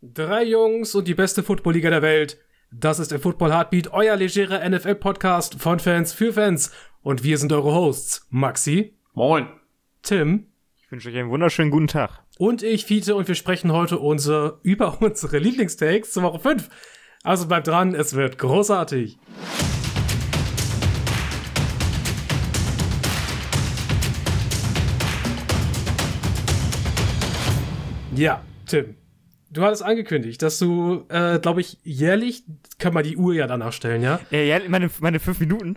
Drei Jungs und die beste Footballliga der Welt. Das ist der Football Heartbeat, euer legerer NFL-Podcast von Fans für Fans. Und wir sind eure Hosts, Maxi. Moin. Tim. Ich wünsche euch einen wunderschönen guten Tag. Und ich, Fiete, und wir sprechen heute unser, über unsere Lieblingstakes zur Woche 5. Also bleibt dran, es wird großartig. Ja, Tim. Du hattest angekündigt, dass du, äh, glaube ich, jährlich, kann man die Uhr ja danach stellen, ja? Ja, ja meine, meine fünf Minuten.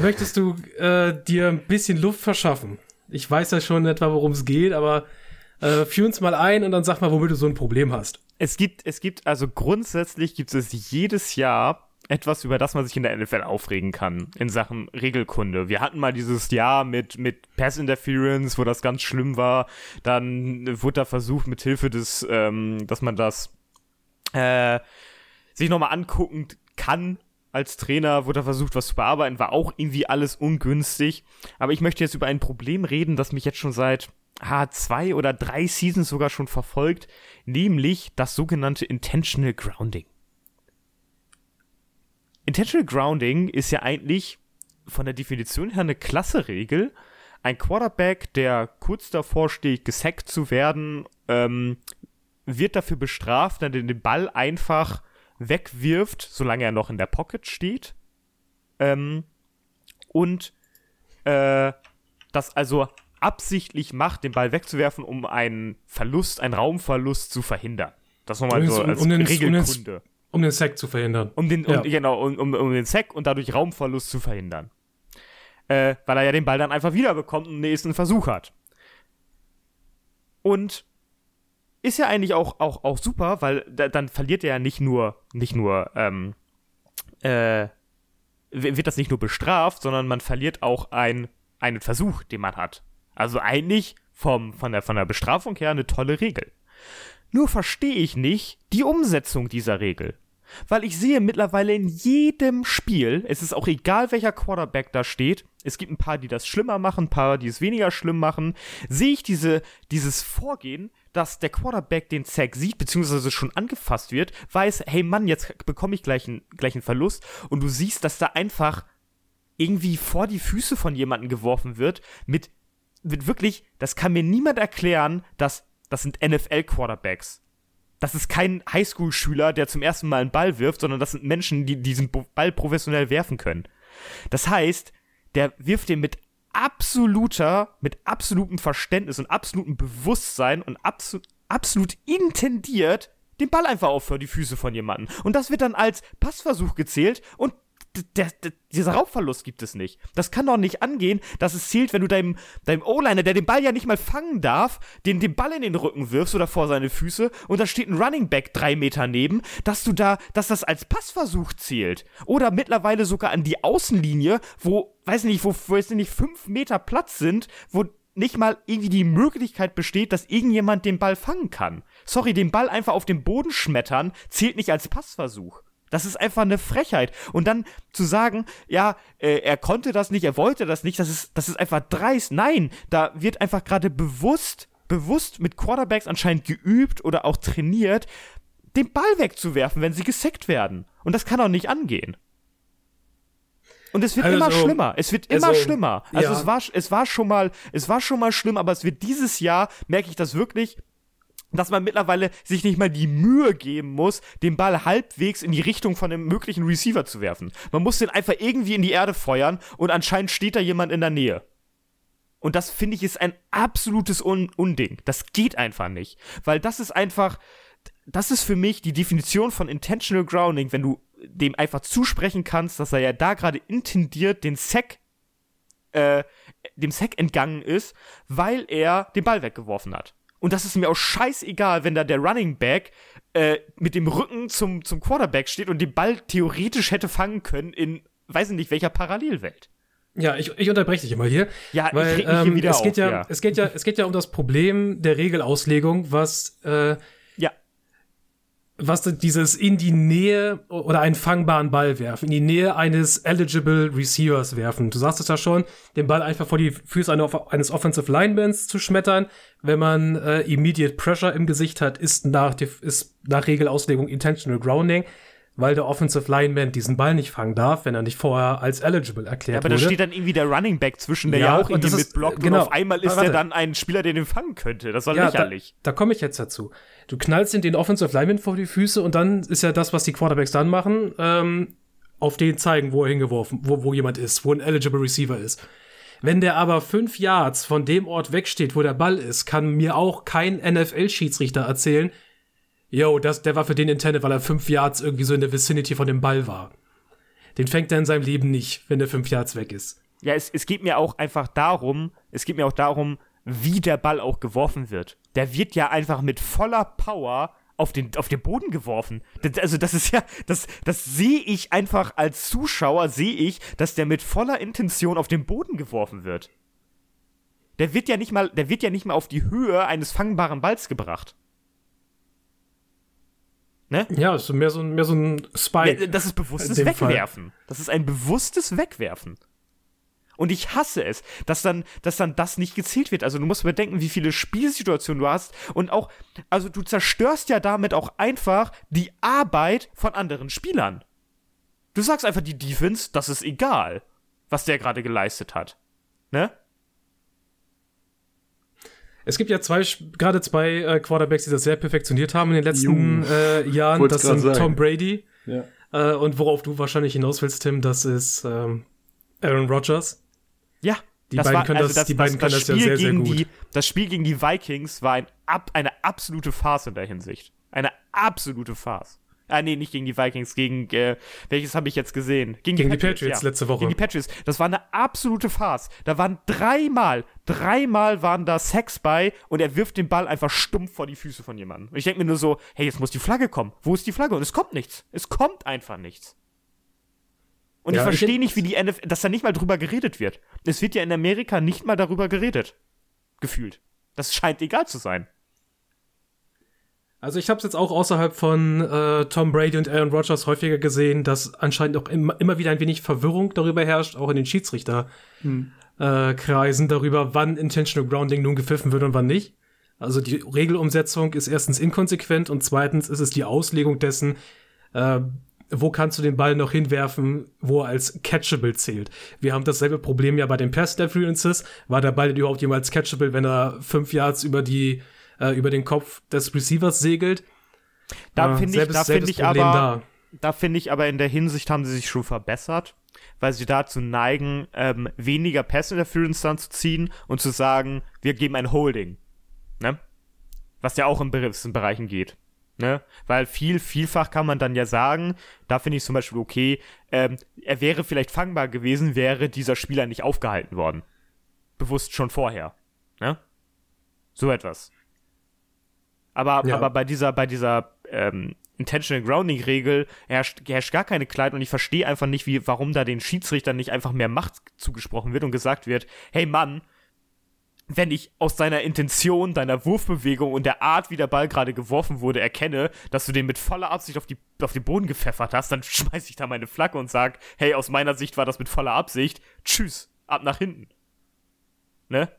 Möchtest du äh, dir ein bisschen Luft verschaffen? Ich weiß ja schon etwa, worum es geht, aber äh, führ uns mal ein und dann sag mal, womit du so ein Problem hast. Es gibt, es gibt, also grundsätzlich gibt es jedes Jahr etwas, über das man sich in der NFL aufregen kann, in Sachen Regelkunde. Wir hatten mal dieses Jahr mit, mit Pass Interference, wo das ganz schlimm war. Dann wurde da versucht, mit Hilfe des, ähm, dass man das äh, sich nochmal angucken kann als Trainer, wurde da versucht, was zu bearbeiten, war auch irgendwie alles ungünstig. Aber ich möchte jetzt über ein Problem reden, das mich jetzt schon seit ah, zwei oder drei Seasons sogar schon verfolgt, nämlich das sogenannte Intentional Grounding. Intentional Grounding ist ja eigentlich von der Definition her eine klasse Regel. Ein Quarterback, der kurz davor steht, gesackt zu werden, ähm, wird dafür bestraft, dass er den Ball einfach wegwirft, solange er noch in der Pocket steht. Ähm, und äh, das also absichtlich macht, den Ball wegzuwerfen, um einen Verlust, einen Raumverlust zu verhindern. Das nochmal so als um Regelkunde. Um den Sack zu verhindern. Um den, ja. um, genau, um, um, um, den Sack und dadurch Raumverlust zu verhindern. Äh, weil er ja den Ball dann einfach wiederbekommt und den nächsten Versuch hat. Und ist ja eigentlich auch, auch, auch super, weil da, dann verliert er ja nicht nur, nicht nur, ähm, äh, wird das nicht nur bestraft, sondern man verliert auch ein, einen Versuch, den man hat. Also eigentlich vom, von, der, von der Bestrafung her eine tolle Regel. Nur verstehe ich nicht die Umsetzung dieser Regel. Weil ich sehe mittlerweile in jedem Spiel, es ist auch egal, welcher Quarterback da steht, es gibt ein paar, die das schlimmer machen, ein paar, die es weniger schlimm machen, sehe ich diese, dieses Vorgehen, dass der Quarterback den Sack sieht, beziehungsweise schon angefasst wird, weiß, hey Mann, jetzt bekomme ich gleich einen, gleich einen Verlust und du siehst, dass da einfach irgendwie vor die Füße von jemandem geworfen wird, mit, mit wirklich, das kann mir niemand erklären, dass das sind NFL-Quarterbacks das ist kein Highschool-Schüler, der zum ersten Mal einen Ball wirft, sondern das sind Menschen, die diesen Ball professionell werfen können. Das heißt, der wirft den mit absoluter, mit absolutem Verständnis und absolutem Bewusstsein und abso absolut intendiert den Ball einfach auf für die Füße von jemandem. Und das wird dann als Passversuch gezählt und der, der, dieser Raubverlust gibt es nicht. Das kann doch nicht angehen, dass es zählt, wenn du deinem, deinem O-Liner, der den Ball ja nicht mal fangen darf, den, den Ball in den Rücken wirfst oder vor seine Füße und da steht ein Running Back drei Meter neben, dass du da, dass das als Passversuch zählt. Oder mittlerweile sogar an die Außenlinie, wo, weiß nicht, wo, wo jetzt nicht fünf Meter Platz sind, wo nicht mal irgendwie die Möglichkeit besteht, dass irgendjemand den Ball fangen kann. Sorry, den Ball einfach auf den Boden schmettern zählt nicht als Passversuch. Das ist einfach eine Frechheit. Und dann zu sagen, ja, äh, er konnte das nicht, er wollte das nicht, das ist, das ist einfach dreist. Nein, da wird einfach gerade bewusst, bewusst mit Quarterbacks anscheinend geübt oder auch trainiert, den Ball wegzuwerfen, wenn sie gesackt werden. Und das kann auch nicht angehen. Und es wird also, immer schlimmer. Es wird immer also, schlimmer. Also ja. es war, es war schon mal, es war schon mal schlimm, aber es wird dieses Jahr, merke ich das wirklich, dass man mittlerweile sich nicht mal die Mühe geben muss, den Ball halbwegs in die Richtung von einem möglichen Receiver zu werfen. Man muss den einfach irgendwie in die Erde feuern und anscheinend steht da jemand in der Nähe. Und das finde ich ist ein absolutes Un Unding. Das geht einfach nicht. Weil das ist einfach, das ist für mich die Definition von Intentional Grounding, wenn du dem einfach zusprechen kannst, dass er ja da gerade intendiert den Sack, äh, dem Sack entgangen ist, weil er den Ball weggeworfen hat. Und das ist mir auch scheißegal, wenn da der Running Back äh, mit dem Rücken zum, zum Quarterback steht und den Ball theoretisch hätte fangen können in, weiß nicht, welcher Parallelwelt. Ja, ich, ich unterbreche dich immer hier. Ja, weil, ich reg mich hier ähm, wieder es geht auf, ja, ja, Es geht ja, es geht ja um das Problem der Regelauslegung, was, äh. Was dieses in die Nähe oder einen fangbaren Ball werfen, in die Nähe eines eligible Receivers werfen. Du sagst es ja schon, den Ball einfach vor die Füße eines Offensive Linemans zu schmettern, wenn man äh, immediate Pressure im Gesicht hat, ist nach, ist nach Regelauslegung intentional grounding weil der Offensive Lineman diesen Ball nicht fangen darf, wenn er nicht vorher als eligible erklärt ja, aber wurde. da steht dann irgendwie der Running Back zwischen, der ja, ja auch irgendwie mitblockt genau, und auf einmal ist er dann ein Spieler, der den fangen könnte. Das war ja, lächerlich. Da, da komme ich jetzt dazu. Du knallst ihn den Offensive Lineman vor die Füße und dann ist ja das, was die Quarterbacks dann machen, ähm, auf den zeigen, wo er hingeworfen, wo, wo jemand ist, wo ein eligible Receiver ist. Wenn der aber fünf Yards von dem Ort wegsteht, wo der Ball ist, kann mir auch kein NFL-Schiedsrichter erzählen, yo, das, der war für den intended, weil er fünf Yards irgendwie so in der Vicinity von dem Ball war. Den fängt er in seinem Leben nicht, wenn der fünf Yards weg ist. Ja, es, es geht mir auch einfach darum, es geht mir auch darum, wie der Ball auch geworfen wird. Der wird ja einfach mit voller Power auf den, auf den Boden geworfen. Das, also das ist ja, das, das sehe ich einfach als Zuschauer, sehe ich, dass der mit voller Intention auf den Boden geworfen wird. Der wird ja nicht mal, der wird ja nicht mal auf die Höhe eines fangbaren Balls gebracht. Ne? Ja, ist mehr so, mehr so ein Spike. Das ist bewusstes Wegwerfen. Fall. Das ist ein bewusstes Wegwerfen. Und ich hasse es, dass dann, dass dann das nicht gezählt wird. Also du musst bedenken, wie viele Spielsituationen du hast. Und auch, also du zerstörst ja damit auch einfach die Arbeit von anderen Spielern. Du sagst einfach die Defense, das ist egal, was der gerade geleistet hat. Ne? Es gibt ja zwei, gerade zwei äh, Quarterbacks, die das sehr perfektioniert haben in den letzten äh, Jahren. Das sind sagen. Tom Brady. Ja. Äh, und worauf du wahrscheinlich hinaus willst, Tim, das ist ähm, Aaron Rodgers. Ja. Die beiden war, können also das, das, die beiden das, das können das ja sehr, sehr gut. Die, das Spiel gegen die Vikings war ein, ab, eine absolute Farce in der Hinsicht. Eine absolute Farce. Ah, nee, nicht gegen die Vikings, gegen äh, welches habe ich jetzt gesehen? Gegen, gegen die Patriots, die Patriots ja. letzte Woche. Gegen die Patriots. Das war eine absolute Farce. Da waren dreimal, dreimal waren da Sex bei und er wirft den Ball einfach stumpf vor die Füße von jemandem. Und ich denke mir nur so, hey, jetzt muss die Flagge kommen. Wo ist die Flagge? Und es kommt nichts. Es kommt einfach nichts. Und ja, ich verstehe nicht, wie die NFL, dass da nicht mal drüber geredet wird. Es wird ja in Amerika nicht mal darüber geredet. Gefühlt. Das scheint egal zu sein. Also ich habe es jetzt auch außerhalb von äh, Tom Brady und Aaron Rodgers häufiger gesehen, dass anscheinend auch immer, immer wieder ein wenig Verwirrung darüber herrscht, auch in den Schiedsrichterkreisen hm. äh, darüber, wann Intentional Grounding nun gepfiffen wird und wann nicht. Also die Regelumsetzung ist erstens inkonsequent und zweitens ist es die Auslegung dessen, äh, wo kannst du den Ball noch hinwerfen, wo er als catchable zählt. Wir haben dasselbe Problem ja bei den Pass Interferences. War der Ball überhaupt jemals catchable, wenn er fünf Yards über die äh, über den Kopf des Receivers segelt. Da äh, finde ich, da finde ich aber, da, da finde ich aber in der Hinsicht haben sie sich schon verbessert, weil sie dazu neigen, ähm, weniger Pass Interference dann zu ziehen und zu sagen, wir geben ein Holding, ne? Was ja auch in gewissen Bereichen geht. Ne? Weil viel, vielfach kann man dann ja sagen, da finde ich zum Beispiel okay, ähm, er wäre vielleicht fangbar gewesen, wäre dieser Spieler nicht aufgehalten worden. Bewusst schon vorher. Ne? So etwas. Aber, ja. aber bei dieser, bei dieser ähm, Intentional Grounding Regel herrscht, herrscht gar keine Kleid und ich verstehe einfach nicht, wie, warum da den Schiedsrichtern nicht einfach mehr Macht zugesprochen wird und gesagt wird, hey Mann, wenn ich aus deiner Intention, deiner Wurfbewegung und der Art, wie der Ball gerade geworfen wurde, erkenne, dass du den mit voller Absicht auf, die, auf den Boden gepfeffert hast, dann schmeiß ich da meine Flagge und sag, hey, aus meiner Sicht war das mit voller Absicht. Tschüss, ab nach hinten. Ne?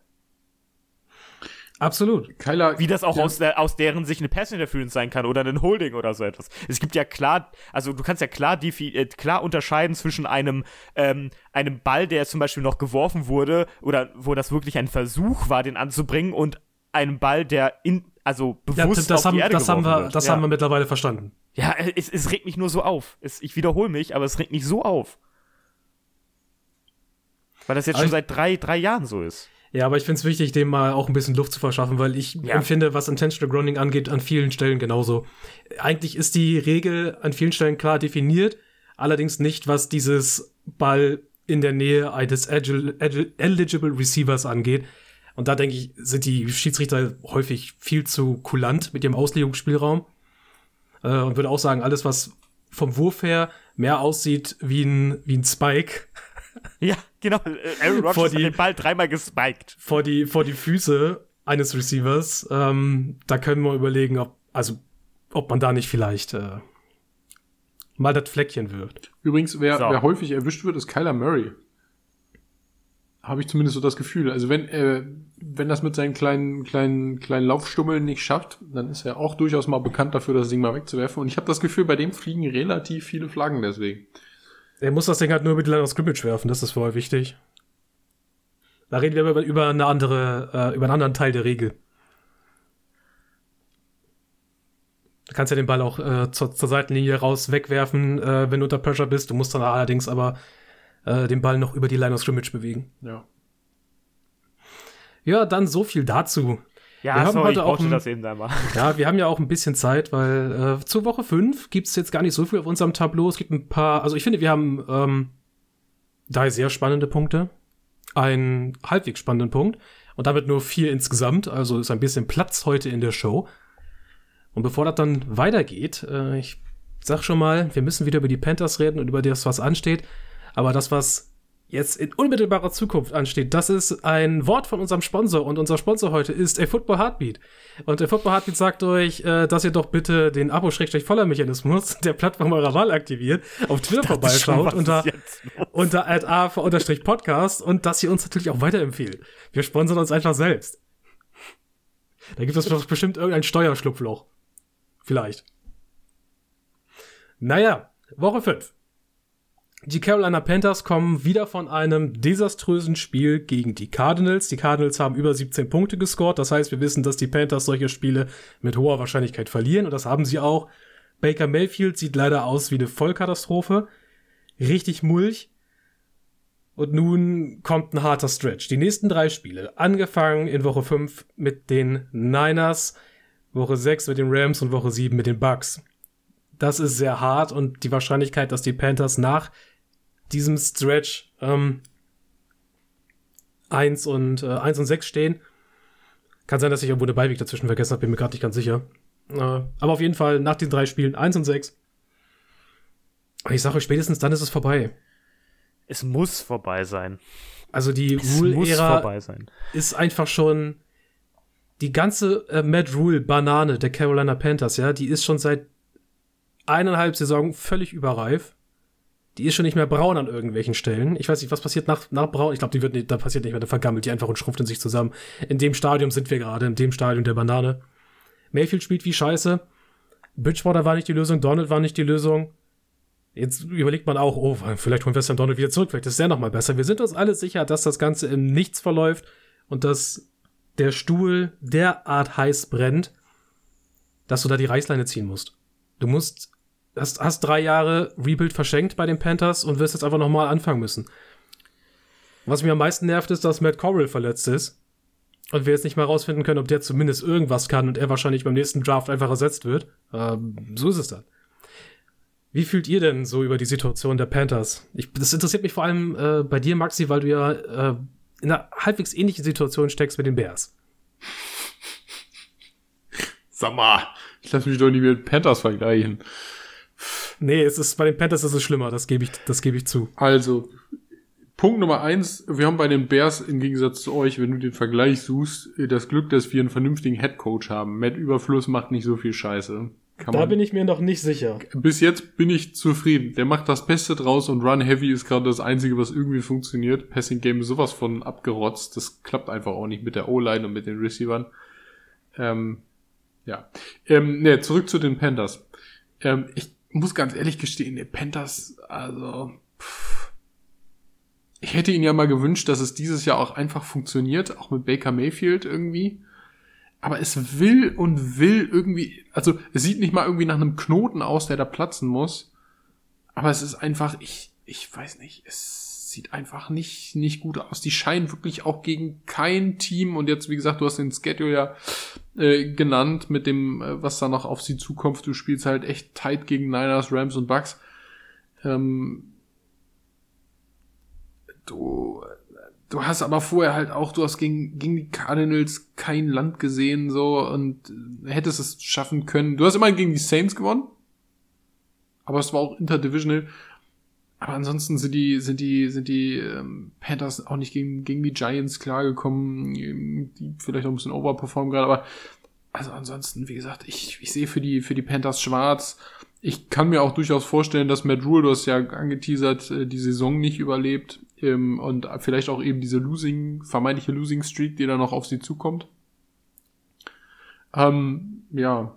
Absolut. Kyler, Wie das auch ja. aus, der, aus deren Sicht eine Pass Interference sein kann oder ein Holding oder so etwas. Es gibt ja klar, also du kannst ja klar, äh, klar unterscheiden zwischen einem, ähm, einem Ball, der zum Beispiel noch geworfen wurde oder wo das wirklich ein Versuch war, den anzubringen und einem Ball, der in, also bewusst ja, das auf die haben, Erde das haben wir, wird. Das ja. haben wir mittlerweile verstanden. Ja, es, es regt mich nur so auf. Es, ich wiederhole mich, aber es regt mich so auf. Weil das jetzt aber schon seit drei, drei Jahren so ist. Ja, aber ich finde es wichtig, dem mal auch ein bisschen Luft zu verschaffen, weil ich ja. empfinde, was Intentional Grounding angeht, an vielen Stellen genauso. Eigentlich ist die Regel an vielen Stellen klar definiert, allerdings nicht, was dieses Ball in der Nähe eines eligible Receivers angeht. Und da denke ich, sind die Schiedsrichter häufig viel zu kulant mit ihrem Auslegungsspielraum. Äh, und würde auch sagen, alles, was vom Wurf her mehr aussieht wie ein, wie ein Spike, ja, genau. Aaron Rodgers die, hat den Ball dreimal gespiked. Vor die, vor die Füße eines Receivers. Ähm, da können wir überlegen, ob, also, ob man da nicht vielleicht äh, mal das Fleckchen wirft. Übrigens, wer, so. wer häufig erwischt wird, ist Kyler Murray. Habe ich zumindest so das Gefühl. Also wenn, äh, wenn das mit seinen kleinen, kleinen, kleinen Laufstummeln nicht schafft, dann ist er auch durchaus mal bekannt dafür, das Ding mal wegzuwerfen. Und ich habe das Gefühl, bei dem fliegen relativ viele Flaggen deswegen. Er muss das Ding halt nur über die Line of Scrimmage werfen, das ist vorher wichtig. Da reden wir über, über eine andere, äh, über einen anderen Teil der Regel. Du kannst ja den Ball auch äh, zur, zur, Seitenlinie raus wegwerfen, äh, wenn du unter Pressure bist. Du musst dann allerdings aber äh, den Ball noch über die Line of Scrimmage bewegen. Ja. Ja, dann so viel dazu. Ja, wir haben sorry, heute auch ein, das eben einmal. Ja, wir haben ja auch ein bisschen Zeit, weil äh, zur Woche 5 gibt es jetzt gar nicht so viel auf unserem Tableau. Es gibt ein paar, also ich finde, wir haben ähm, drei sehr spannende Punkte, einen halbwegs spannenden Punkt und damit nur vier insgesamt, also ist ein bisschen Platz heute in der Show. Und bevor das dann weitergeht, äh, ich sag schon mal, wir müssen wieder über die Panthers reden und über das, was ansteht. Aber das, was jetzt in unmittelbarer Zukunft ansteht, das ist ein Wort von unserem Sponsor und unser Sponsor heute ist a Football Heartbeat. Und a Football Heartbeat sagt euch, äh, dass ihr doch bitte den Abo-Voller-Mechanismus der Plattform eurer Wahl aktiviert, auf Twitter vorbeischaut unter, unter @a_podcast und dass ihr uns natürlich auch weiterempfehlt. Wir sponsern uns einfach selbst. Da gibt es doch bestimmt irgendein Steuerschlupfloch. Vielleicht. Naja, Woche 5. Die Carolina Panthers kommen wieder von einem desaströsen Spiel gegen die Cardinals. Die Cardinals haben über 17 Punkte gescored. Das heißt, wir wissen, dass die Panthers solche Spiele mit hoher Wahrscheinlichkeit verlieren. Und das haben sie auch. Baker Mayfield sieht leider aus wie eine Vollkatastrophe. Richtig mulch. Und nun kommt ein harter Stretch. Die nächsten drei Spiele, angefangen in Woche 5 mit den Niners, Woche 6 mit den Rams und Woche 7 mit den Bucks. Das ist sehr hart und die Wahrscheinlichkeit, dass die Panthers nach diesem Stretch ähm, 1 und äh, 1 und 6 stehen. Kann sein, dass ich irgendwo eine Beiweg dazwischen vergessen habe, bin mir gerade nicht ganz sicher. Äh, aber auf jeden Fall nach den drei Spielen 1 und 6. Ich sage euch, spätestens dann ist es vorbei. Es muss vorbei sein. Also die Rule-Ära ist einfach schon die ganze äh, Matt Rule Banane der Carolina Panthers, ja, die ist schon seit eineinhalb Saison völlig überreif. Die ist schon nicht mehr braun an irgendwelchen Stellen. Ich weiß nicht, was passiert nach, nach braun. Ich glaube, die wird nicht, da passiert nicht mehr, da vergammelt die einfach und schrumpft in sich zusammen. In dem Stadium sind wir gerade, in dem Stadium der Banane. Mayfield spielt wie Scheiße. Bridgewater war nicht die Lösung, Donald war nicht die Lösung. Jetzt überlegt man auch, oh, vielleicht holen wir Sam Donald wieder zurück, vielleicht ist der nochmal besser. Wir sind uns alle sicher, dass das Ganze im Nichts verläuft und dass der Stuhl derart heiß brennt, dass du da die Reißleine ziehen musst. Du musst, hast, hast drei Jahre Rebuild verschenkt bei den Panthers und wirst jetzt einfach nochmal anfangen müssen. Was mich am meisten nervt, ist, dass Matt Corral verletzt ist und wir jetzt nicht mal rausfinden können, ob der zumindest irgendwas kann und er wahrscheinlich beim nächsten Draft einfach ersetzt wird. Ähm, so ist es dann. Wie fühlt ihr denn so über die Situation der Panthers? Ich, das interessiert mich vor allem äh, bei dir, Maxi, weil du ja äh, in einer halbwegs ähnlichen Situation steckst mit den Bears. Sag mal, ich lasse mich doch nicht mit Panthers vergleichen. Nee, es ist, bei den Panthers ist es schlimmer, das gebe ich, das gebe ich zu. Also, Punkt Nummer eins, wir haben bei den Bears im Gegensatz zu euch, wenn du den Vergleich suchst, das Glück, dass wir einen vernünftigen Headcoach haben. Matt Überfluss macht nicht so viel Scheiße. Kann da bin ich mir noch nicht sicher. Bis jetzt bin ich zufrieden. Der macht das Beste draus und Run Heavy ist gerade das Einzige, was irgendwie funktioniert. Passing Game ist sowas von abgerotzt. Das klappt einfach auch nicht mit der O-Line und mit den Receivern. Ähm, ja. Ähm, ne, zurück zu den Panthers. Ähm, ich muss ganz ehrlich gestehen, die Panthers, also, pff, ich hätte ihnen ja mal gewünscht, dass es dieses Jahr auch einfach funktioniert, auch mit Baker Mayfield irgendwie aber es will und will irgendwie, also es sieht nicht mal irgendwie nach einem Knoten aus, der da platzen muss. Aber es ist einfach, ich, ich weiß nicht, es sieht einfach nicht, nicht gut aus. Die scheinen wirklich auch gegen kein Team und jetzt, wie gesagt, du hast den Schedule ja äh, genannt mit dem, äh, was da noch auf sie zukommt. Du spielst halt echt tight gegen Niners, Rams und Bucks. Ähm, du, du hast aber vorher halt auch, du hast gegen, gegen die Cardinals kein Land gesehen, so, und hättest es schaffen können. Du hast immer gegen die Saints gewonnen. Aber es war auch interdivisional. Aber ansonsten sind die, sind die, sind die ähm, Panthers auch nicht gegen, gegen die Giants klargekommen, die vielleicht auch ein bisschen overperformen gerade, aber also ansonsten, wie gesagt, ich, ich sehe für die, für die Panthers schwarz. Ich kann mir auch durchaus vorstellen, dass Matt Rule, du hast ja angeteasert, äh, die Saison nicht überlebt ähm, und vielleicht auch eben diese Losing, vermeintliche Losing Streak, die da noch auf sie zukommt. Ähm, ja,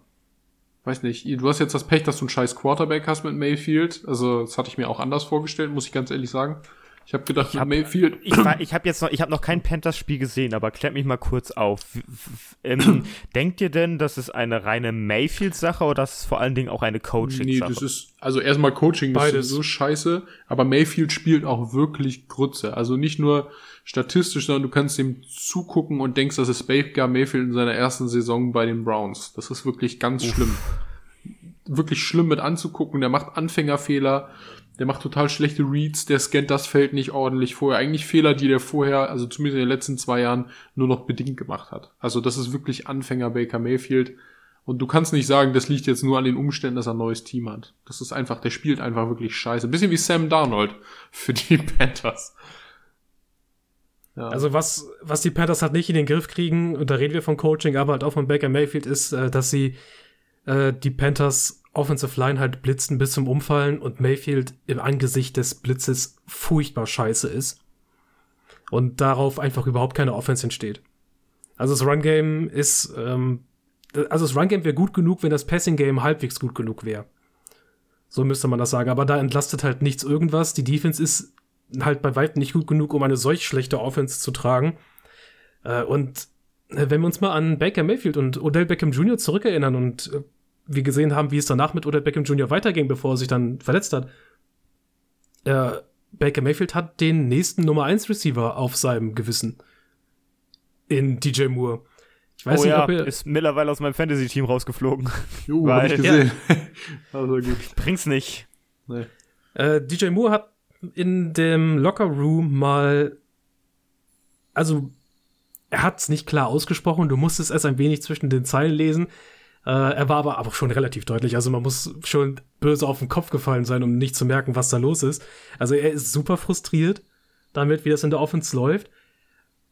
weiß nicht. Du hast jetzt das Pech, dass du einen scheiß Quarterback hast mit Mayfield. Also, das hatte ich mir auch anders vorgestellt, muss ich ganz ehrlich sagen. Ich habe gedacht, ich hab, Mayfield. Ich, war, ich habe jetzt noch, ich habe noch kein Panthers-Spiel gesehen, aber klärt mich mal kurz auf. Ähm, denkt ihr denn, das ist eine reine Mayfield-Sache oder das ist vor allen Dingen auch eine Coaching-Sache? Nee, das ist, also erstmal Coaching Beides. ist so scheiße, aber Mayfield spielt auch wirklich Grütze. Also nicht nur statistisch, sondern du kannst ihm zugucken und denkst, das ist Baker Mayfield in seiner ersten Saison bei den Browns. Das ist wirklich ganz Uff. schlimm. Wirklich schlimm mit anzugucken. Der macht Anfängerfehler der macht total schlechte Reads, der scannt das Feld nicht ordentlich vorher. Eigentlich Fehler, die der vorher, also zumindest in den letzten zwei Jahren, nur noch bedingt gemacht hat. Also das ist wirklich Anfänger Baker Mayfield. Und du kannst nicht sagen, das liegt jetzt nur an den Umständen, dass er ein neues Team hat. Das ist einfach, der spielt einfach wirklich scheiße. Ein bisschen wie Sam Darnold für die Panthers. Ja. Also was, was die Panthers halt nicht in den Griff kriegen, und da reden wir von Coaching, aber halt auch von Baker Mayfield, ist, äh, dass sie äh, die Panthers Offensive Line halt blitzen bis zum Umfallen und Mayfield im Angesicht des Blitzes furchtbar scheiße ist. Und darauf einfach überhaupt keine Offense entsteht. Also das Run Game ist, ähm, also das Run Game wäre gut genug, wenn das Passing Game halbwegs gut genug wäre. So müsste man das sagen. Aber da entlastet halt nichts irgendwas. Die Defense ist halt bei weitem nicht gut genug, um eine solch schlechte Offense zu tragen. Äh, und äh, wenn wir uns mal an Baker Mayfield und Odell Beckham Jr. zurückerinnern und äh, wir gesehen haben, wie es danach mit Odell Beckham Jr. weiterging, bevor er sich dann verletzt hat. Äh, Baker Mayfield hat den nächsten Nummer 1 Receiver auf seinem Gewissen. In DJ Moore. Ich weiß oh nicht, ja, ob er ist mittlerweile aus meinem Fantasy-Team rausgeflogen. Jo, Weil, hab ich gesehen. Ja. also gut. Bringt's nicht. Nee. Äh, DJ Moore hat in dem Locker Room mal, also er hat's nicht klar ausgesprochen, du musstest es ein wenig zwischen den Zeilen lesen. Äh, er war aber auch schon relativ deutlich. Also man muss schon böse auf den Kopf gefallen sein, um nicht zu merken, was da los ist. Also er ist super frustriert damit, wie das in der Offense läuft.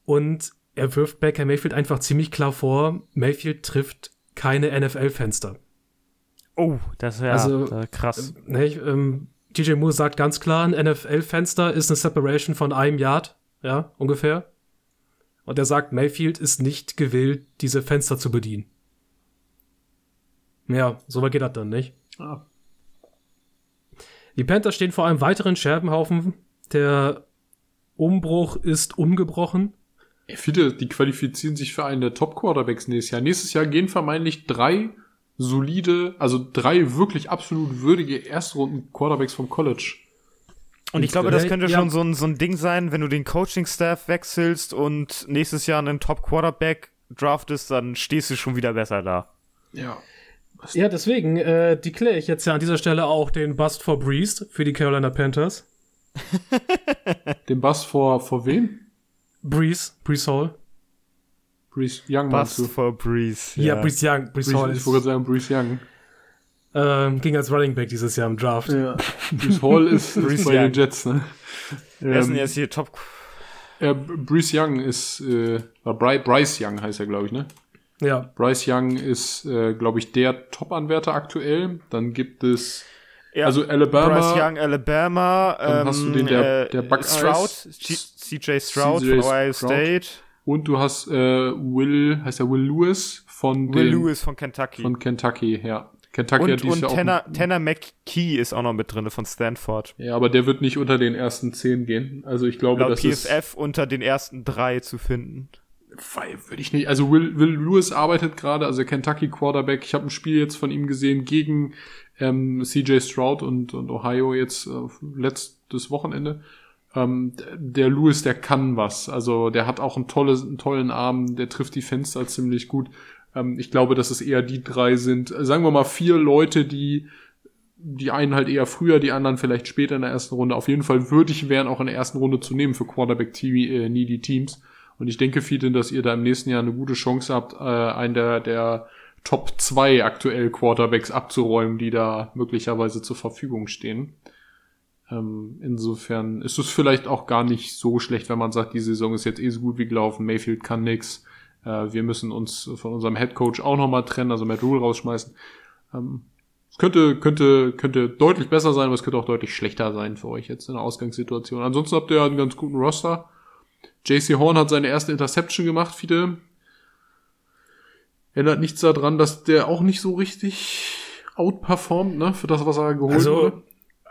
Und er wirft Baker Mayfield einfach ziemlich klar vor, Mayfield trifft keine NFL-Fenster. Oh, das wäre also, äh, krass. Äh, ne, ähm, DJ Moore sagt ganz klar, ein NFL-Fenster ist eine Separation von einem Yard, ja, ungefähr. Und er sagt, Mayfield ist nicht gewillt, diese Fenster zu bedienen. Ja, so weit geht das dann nicht. Ah. Die Panthers stehen vor einem weiteren Scherbenhaufen. Der Umbruch ist umgebrochen. Ich finde, die qualifizieren sich für einen der Top-Quarterbacks nächstes Jahr. Nächstes Jahr gehen vermeintlich drei solide, also drei wirklich absolut würdige Erstrunden-Quarterbacks vom College. Und ich glaube, das könnte ja. schon so ein, so ein Ding sein, wenn du den Coaching-Staff wechselst und nächstes Jahr einen Top-Quarterback draftest, dann stehst du schon wieder besser da. Ja. Ja, deswegen äh, dekläre ich jetzt ja an dieser Stelle auch den Bust for Breeze für die Carolina Panthers. den Bust vor, vor wem? Breeze, Breeze Hall. Breeze Young Bust for Breeze. Ja, ja Breeze Young. Breeze, Breeze Hall ich wollte sagen Breeze Young. Ähm, ging als Running Back dieses Jahr im Draft. Ja. Breeze Hall ist, ist bei den Jets, ne? Wer ist denn ähm, jetzt hier Top? Ja, Breeze Young ist, äh, Bryce Young heißt er, glaube ich, ne? Ja. Bryce Young ist, äh, glaube ich, der Top-Anwärter aktuell. Dann gibt es ja, also Alabama. Bryce Young, Alabama. Dann ähm, hast du den der, äh, der Buckeyes. Stroud, CJ Stroud von Ohio Stroud. State. Und du hast äh, Will, heißt der Will Lewis von Will den, Lewis von Kentucky. Von Kentucky, ja. Kentucky und, hat und Tanner, auch Tanner McKee ist auch noch mit drin von Stanford. Ja, aber der wird nicht unter den ersten zehn gehen. Also ich glaube, Laut das PFF ist unter den ersten drei zu finden würde ich nicht. Also Will, Will Lewis arbeitet gerade, also Kentucky Quarterback. Ich habe ein Spiel jetzt von ihm gesehen gegen ähm, CJ Stroud und, und Ohio jetzt äh, letztes Wochenende. Ähm, der Lewis, der kann was. Also der hat auch ein tolles, einen tollen Arm, der trifft die Fenster ziemlich gut. Ähm, ich glaube, dass es eher die drei sind. Sagen wir mal vier Leute, die die einen halt eher früher, die anderen vielleicht später in der ersten Runde. Auf jeden Fall würdig wären, auch in der ersten Runde zu nehmen für Quarterback-Needy Teams. Und ich denke, Fiedin, dass ihr da im nächsten Jahr eine gute Chance habt, äh, einen der, der Top 2 aktuell Quarterbacks abzuräumen, die da möglicherweise zur Verfügung stehen. Ähm, insofern ist es vielleicht auch gar nicht so schlecht, wenn man sagt, die Saison ist jetzt eh so gut wie gelaufen, Mayfield kann nix. äh, wir müssen uns von unserem Head Coach auch nochmal trennen, also Matt Rule rausschmeißen. Ähm, es könnte, könnte, könnte deutlich besser sein, aber es könnte auch deutlich schlechter sein für euch jetzt in der Ausgangssituation. Ansonsten habt ihr ja einen ganz guten Roster. JC Horn hat seine erste Interception gemacht, viele. Ändert nichts daran, dass der auch nicht so richtig outperformt, ne, für das, was er geholt Also, wurde.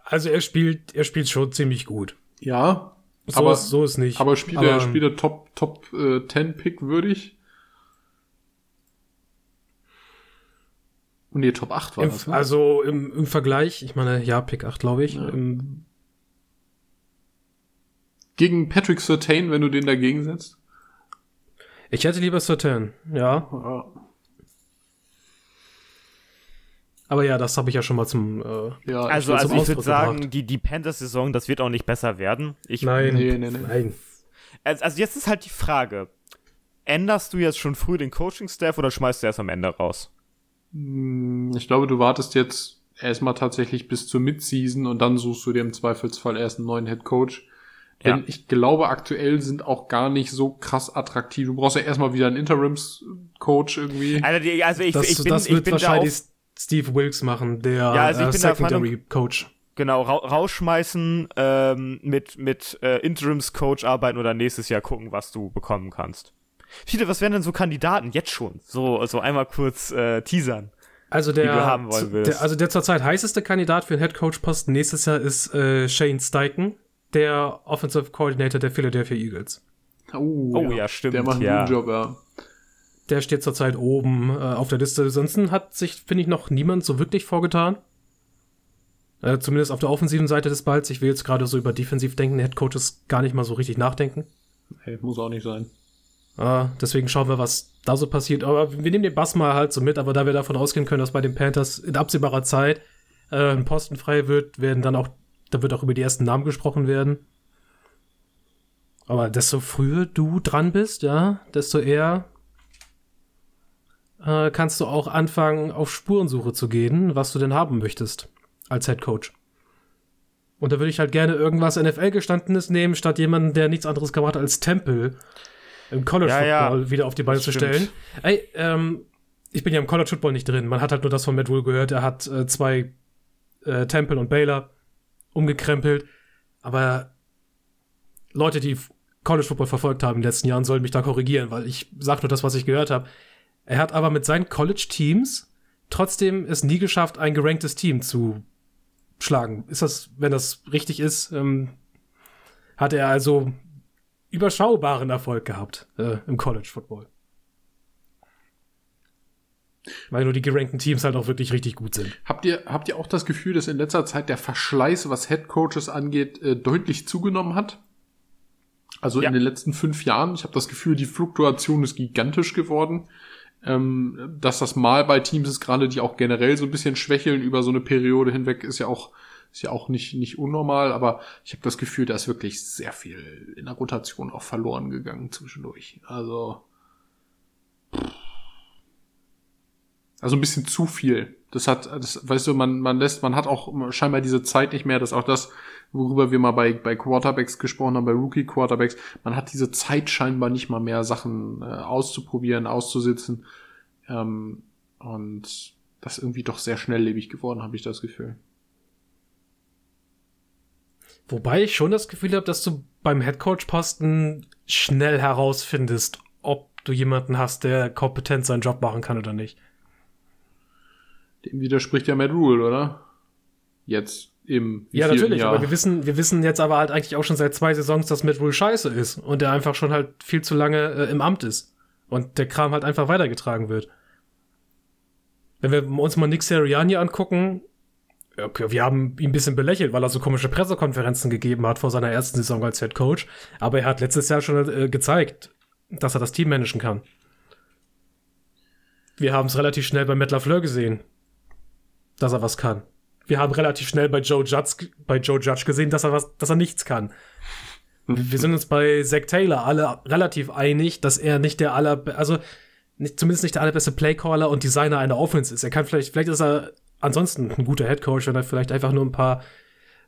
Also er spielt, er spielt schon ziemlich gut. Ja, So, Aber- ist, so ist nicht. aber spielt er, spielt er Top, Top äh, 10 Pick würdig? Und nee, Top 8 war im, das, ne? Also im, im Vergleich, ich meine, ja, Pick 8, glaube ich. Ja. Im, Gegen Patrick Sertain, wenn du den dagegen setzt? ich hätte lieber Certain, ja. Ja. Aber ja, das habe ich ja schon mal zum. Äh, ja Also, ich also zum ich würde sagen, gebracht. die, die Panthers-Saison, das wird auch nicht besser werden. Ich, nein, nee, nee, nee. nein. Also, also jetzt ist halt die Frage, änderst du jetzt schon früh den Coaching-Staff oder schmeißt du erst am Ende raus? Hm, Ich glaube, du wartest jetzt erstmal tatsächlich bis zur Midseason und dann suchst du dir im Zweifelsfall erst einen neuen Head Coach. Denn Ja. ich glaube, aktuell sind auch gar nicht so krass attraktiv. Du brauchst ja erstmal wieder einen Interims-Coach irgendwie. Also, die, also ich, Das, ich bin, das ich wird bin da wahrscheinlich auf, Steve Wilkes machen, der Ja, also ich äh, bin der Secondary Coach. genau, ra rausschmeißen, ähm, mit, mit äh, Interims-Coach arbeiten oder nächstes Jahr gucken, was du bekommen kannst. Viele, was wären denn so Kandidaten jetzt schon? So, so einmal kurz äh, teasern. Also der, du haben wollen willst. der, also der zurzeit heißeste Kandidat für den Head Coach Posten nächstes Jahr ist äh, Shane Steichen, der Offensive Coordinator der Philadelphia Eagles. Oh, ja, stimmt, Der macht einen ja. guten Job, ja. Der steht zurzeit oben äh, auf der Liste. Ansonsten hat sich, finde ich, noch niemand so wirklich vorgetan. Äh, zumindest auf der offensiven Seite des Balls. Ich will jetzt gerade so über defensiv denken. Head Coaches gar nicht mal so richtig nachdenken. Hey, muss auch nicht sein. Äh, deswegen schauen wir, was da so passiert. Aber wir nehmen den Bass mal halt so mit. Aber da wir davon ausgehen können, dass bei den Panthers in absehbarer Zeit äh, ein Posten frei wird, werden dann auch, da wird auch über die ersten Namen gesprochen werden. Aber desto früher du dran bist, ja, desto eher äh, kannst du auch anfangen, auf Spurensuche zu gehen, was du denn haben möchtest als Head Coach. Und da würde ich halt gerne irgendwas NFL-gestandenes nehmen, statt jemanden, der nichts anderes gemacht hat als Temple im College Ja, ja. Football wieder auf die Beine Das zu stimmt. stellen. Ey, ähm, ich bin ja im College Football nicht drin. Man hat halt nur das von Matt Rule gehört. Er hat äh, zwei äh, Temple und Baylor umgekrempelt. Aber Leute, die College Football verfolgt haben in den letzten Jahren, sollen mich da korrigieren, weil ich sag nur das, was ich gehört habe. Er hat aber mit seinen College Teams trotzdem es nie geschafft, ein geranktes Team zu schlagen. Ist das, wenn das richtig ist, ähm, hat er also überschaubaren Erfolg gehabt äh, im College Football. Weil nur die gerankten Teams halt auch wirklich richtig gut sind. Habt ihr, habt ihr auch das Gefühl, dass in letzter Zeit der Verschleiß, was Head Coaches angeht, äh, deutlich zugenommen hat? Also Ja. in den letzten fünf Jahren. Ich habe das Gefühl, die Fluktuation ist gigantisch geworden. Ähm, dass das mal bei Teams ist, gerade die auch generell so ein bisschen schwächeln über so eine Periode hinweg, ist ja auch, ist ja auch nicht, nicht unnormal, aber ich habe das Gefühl, da ist wirklich sehr viel in der Rotation auch verloren gegangen zwischendurch. Also. Also ein bisschen zu viel. Das hat, das, weißt du, man, man lässt, man hat auch scheinbar diese Zeit nicht mehr, dass auch das, worüber wir mal bei, bei Quarterbacks gesprochen haben, bei Rookie Quarterbacks, man hat diese Zeit scheinbar nicht mal mehr, Sachen äh, auszuprobieren, auszusitzen. Ähm, und das ist irgendwie doch sehr schnelllebig geworden, habe ich das Gefühl. Wobei ich schon das Gefühl habe, dass du beim Headcoach-Posten schnell herausfindest, ob du jemanden hast, der kompetent seinen Job machen kann oder nicht. Dem widerspricht ja Matt Rule, oder? Jetzt im Ja, natürlich, Jahr? aber wir wissen, wir wissen jetzt aber halt eigentlich auch schon seit zwei Saisons, dass Matt Rule scheiße ist und der einfach schon halt viel zu lange äh, im Amt ist. Und der Kram halt einfach weitergetragen wird. Wenn wir uns mal Nick Sirianni angucken, okay, wir haben ihn ein bisschen belächelt, weil er so komische Pressekonferenzen gegeben hat vor seiner ersten Saison als Head Coach. Aber er hat letztes Jahr schon äh, gezeigt, dass er das Team managen kann. Wir haben es relativ schnell bei Matt LaFleur gesehen, dass er was kann. Wir haben relativ schnell bei Joe Judge, bei Joe Judge gesehen, dass er was, dass er nichts kann. Wir sind uns bei Zach Taylor alle relativ einig, dass er nicht der aller, also nicht, zumindest nicht der allerbeste Playcaller und Designer einer Offense ist. Er kann vielleicht, vielleicht ist er ansonsten ein guter Headcoach, wenn er vielleicht einfach nur ein paar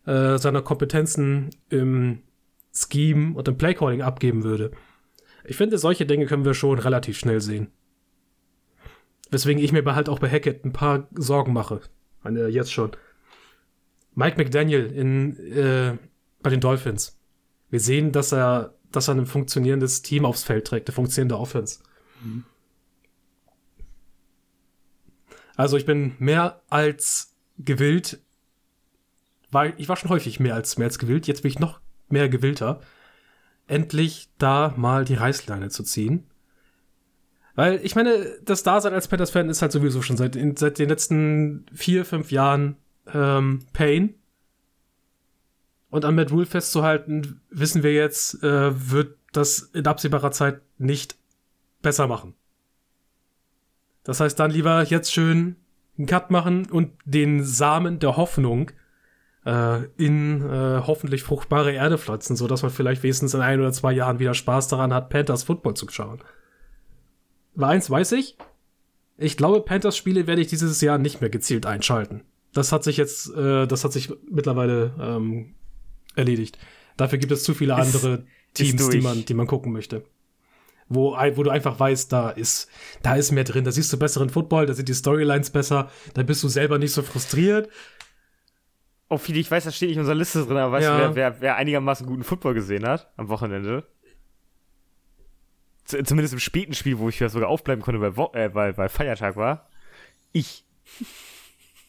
äh, seiner Kompetenzen im Scheme und im Playcalling abgeben würde. Ich finde, solche Dinge können wir schon relativ schnell sehen. Weswegen ich mir halt auch bei Hackett ein paar Sorgen mache. Meine, jetzt schon. Mike McDaniel in, äh, bei den Dolphins. Wir sehen, dass er, dass er ein funktionierendes Team aufs Feld trägt, eine funktionierende Offense. Mhm. Also ich bin mehr als gewillt. War, ich war schon häufig mehr als, mehr als gewillt. Jetzt bin ich noch mehr gewillter, endlich da mal die Reißleine zu ziehen. Weil ich meine, das Dasein als Panthers-Fan ist halt sowieso schon seit, in, seit den letzten vier, fünf Jahren ähm, Pain. Und an Matt Rule festzuhalten, wissen wir jetzt, äh, wird das in absehbarer Zeit nicht besser machen. Das heißt dann lieber jetzt schön einen Cut machen und den Samen der Hoffnung äh, in äh, hoffentlich fruchtbare Erde pflanzen, sodass man vielleicht wenigstens in ein oder zwei Jahren wieder Spaß daran hat, Panthers Football zu schauen. Weil eins weiß ich, ich glaube, Panthers Spiele werde ich dieses Jahr nicht mehr gezielt einschalten. Das hat sich jetzt, äh, das hat sich mittlerweile ähm, erledigt. Dafür gibt es zu viele andere Teams, die man, die man gucken möchte. Wo, wo du einfach weißt, da ist, da ist mehr drin, da siehst du besseren Football, da sind die Storylines besser, da bist du selber nicht so frustriert. Oh, viele, ich weiß, das steht nicht in unserer Liste drin, aber weißt ja. du, wer, wer, wer einigermaßen guten Football gesehen hat am Wochenende? Zumindest im späten Spiel, wo ich ja sogar aufbleiben konnte, weil, äh, weil, weil Feiertag war. Ich.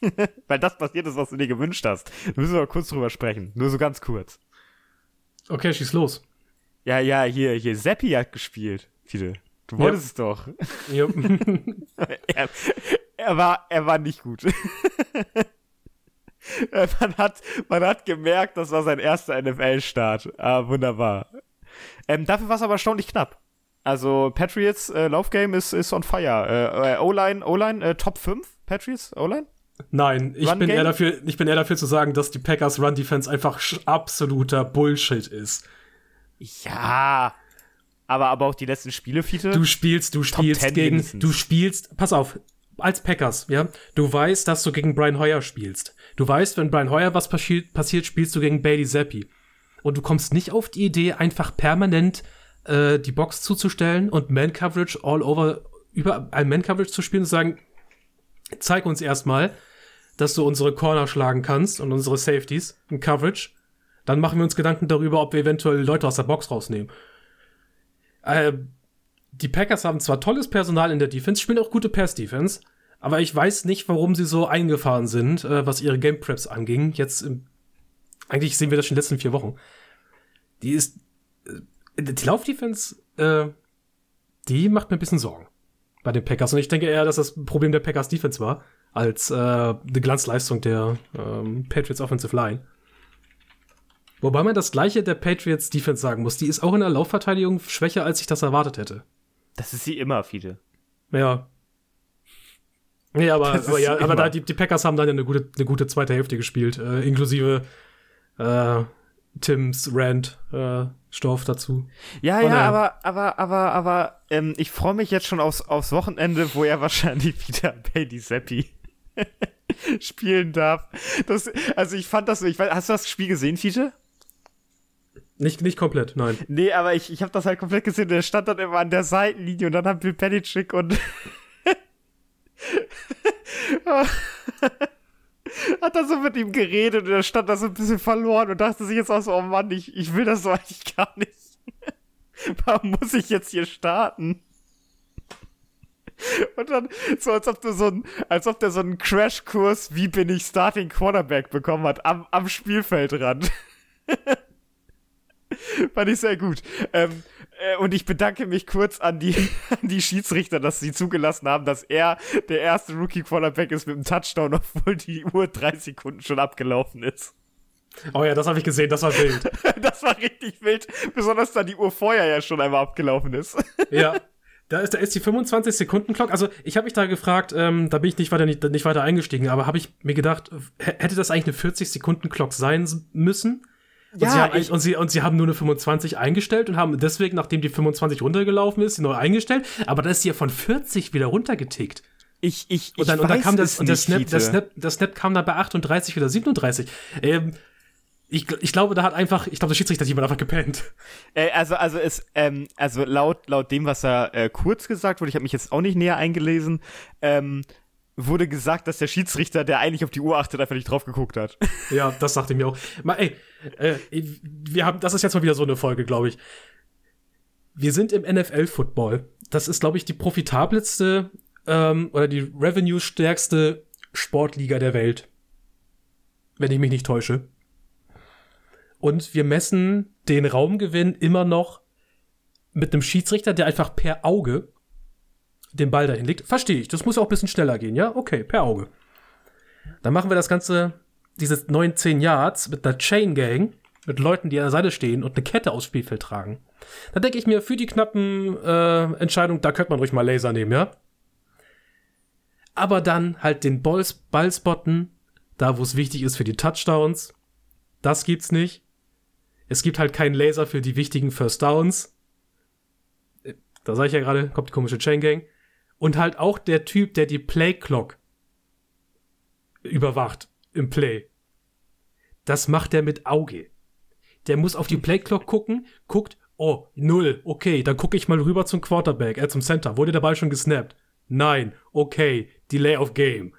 weil das passiert ist, was du dir gewünscht hast. Da müssen wir mal kurz drüber sprechen. Nur so ganz kurz. Okay, schieß los. Ja, ja, hier, hier, Seppi hat gespielt. Viele. Du wolltest es doch. Ja. er, er, war, er war nicht gut. Man, hat, man hat gemerkt, das war sein erster NFL-Start. Ah, wunderbar. Ähm, dafür war es aber erstaunlich knapp. Also Patriots äh, Laufgame ist, ist on fire. Äh, äh O-Line, O-Line, äh, Top 5 Patriots, O-Line? Nein, ich bin, eher dafür, ich bin eher dafür zu sagen, dass die Packers Run Defense einfach absoluter Bullshit ist. Ja, aber, aber auch die letzten Spiele, Fiete. Du spielst, du spielst gegen, mindestens. du spielst, pass auf, als Packers, ja, du weißt, dass du gegen Brian Hoyer spielst. Du weißt, wenn Brian Hoyer was passiert, passiert spielst du gegen Bailey Zappi. Und du kommst nicht auf die Idee, einfach permanent äh, die Box zuzustellen und Man-Coverage all over, über ein Man-Coverage zu spielen und zu sagen, zeig uns erstmal, dass du unsere Corner schlagen kannst und unsere Safeties in Coverage. Dann machen wir uns Gedanken darüber, ob wir eventuell Leute aus der Box rausnehmen. Äh, die Packers haben zwar tolles Personal in der Defense, spielen auch gute Pass-Defense, aber ich weiß nicht, warum sie so eingefahren sind, äh, was ihre Game Preps anging. Jetzt, im, eigentlich sehen wir das schon in den letzten vier Wochen. Die ist, äh, die Laufdefense, äh, die macht mir ein bisschen Sorgen bei den Packers. Und ich denke eher, dass das Problem der Packers Defense war, als äh, die Glanzleistung der ähm, Patriots Offensive Line. Wobei man das gleiche der Patriots Defense sagen muss. Die ist auch in der Laufverteidigung schwächer, als ich das erwartet hätte. Das ist sie immer, Fide. Ja, Nee, aber, aber ja, aber da, die, die Packers haben dann eine gute, eine gute zweite Hälfte gespielt, äh, inklusive äh, Tims Rand äh, Stoff dazu. Ja, ja, aber, aber, aber, aber, ähm, ich freue mich jetzt schon aufs, aufs Wochenende, wo er wahrscheinlich wieder Baby Seppi spielen darf. Das, also ich fand das so, ich weiß, hast du das Spiel gesehen, Fiete? Nicht, nicht komplett, nein. Nee, aber ich, ich habe das halt komplett gesehen. Der stand dann immer an der Seitenlinie und dann haben Bill Belichick und hat er so mit ihm geredet und er stand da so ein bisschen verloren und dachte sich jetzt auch so, oh Mann, ich, ich will das so eigentlich gar nicht. Warum muss ich jetzt hier starten? Und dann, so als ob du so ein, als ob der so einen Crashkurs, wie bin ich Starting Quarterback bekommen hat, am, am Spielfeldrand. Fand ich sehr gut. Ähm, äh, und ich bedanke mich kurz an die, an die Schiedsrichter, dass sie zugelassen haben, dass er der erste Rookie-Quarterback ist mit einem Touchdown, obwohl die Uhr drei Sekunden schon abgelaufen ist. Oh ja, das habe ich gesehen, das war wild. das war richtig wild, besonders da die Uhr vorher ja schon einmal abgelaufen ist. ja. Da ist, da ist die 25 Sekunden Clock. Also ich habe mich da gefragt, ähm, da bin ich nicht weiter nicht, nicht weiter eingestiegen, aber habe ich mir gedacht, hätte das eigentlich eine 40 Sekunden Clock sein müssen? Und, ja, sie haben, ich, und, sie, und sie haben nur eine 25 eingestellt und haben deswegen, nachdem die 25 runtergelaufen ist, sie neu eingestellt. Aber dann ist sie ja von 40 wieder runtergetickt. Ich, ich, und dann, ich und dann kam das, und der Snap, der, Snap, der Snap kam dann bei 38 oder 37. Ähm, Ich, ich glaube, da hat einfach, ich glaube, der Schiedsrichter hat jemand einfach gepennt. Äh, also, also es, ähm, also laut, laut dem, was da äh, kurz gesagt wurde, ich habe mich jetzt auch nicht näher eingelesen, ähm, wurde gesagt, dass der Schiedsrichter, der eigentlich auf die Uhr achtet, einfach nicht drauf geguckt hat. Ja, das sagte mir auch. Mal, ey, äh, wir haben, das ist jetzt mal wieder so eine Folge, glaube ich. Wir sind im NFL-Football. Das ist, glaube ich, die profitabelste ähm, oder die revenue-stärkste Sportliga der Welt. Wenn ich mich nicht täusche. Und wir messen den Raumgewinn immer noch mit einem Schiedsrichter, der einfach per Auge den Ball dahin legt. Verstehe ich, das muss auch ein bisschen schneller gehen, ja? Okay, per Auge. Dann machen wir das Ganze, diese 19 Yards mit einer Chain Gang, mit Leuten, die an der Seite stehen und eine Kette aufs Spielfeld tragen. Da denke ich mir, für die knappen äh, Entscheidungen, da könnte man ruhig mal Laser nehmen, ja? Aber dann halt den Balls, Ball spotten, da wo es wichtig ist für die Touchdowns. Das gibt's nicht. Es gibt halt keinen Laser für die wichtigen First Downs. Da sage ich ja gerade, kommt die komische Chain Gang. Und halt auch der Typ, der die Play Clock überwacht im Play. Das macht er mit Auge. Der muss auf die Play Clock gucken, guckt, oh, null, okay, dann gucke ich mal rüber zum Quarterback, äh, zum Center. Wurde der Ball schon gesnappt? Nein, okay, Delay of Game.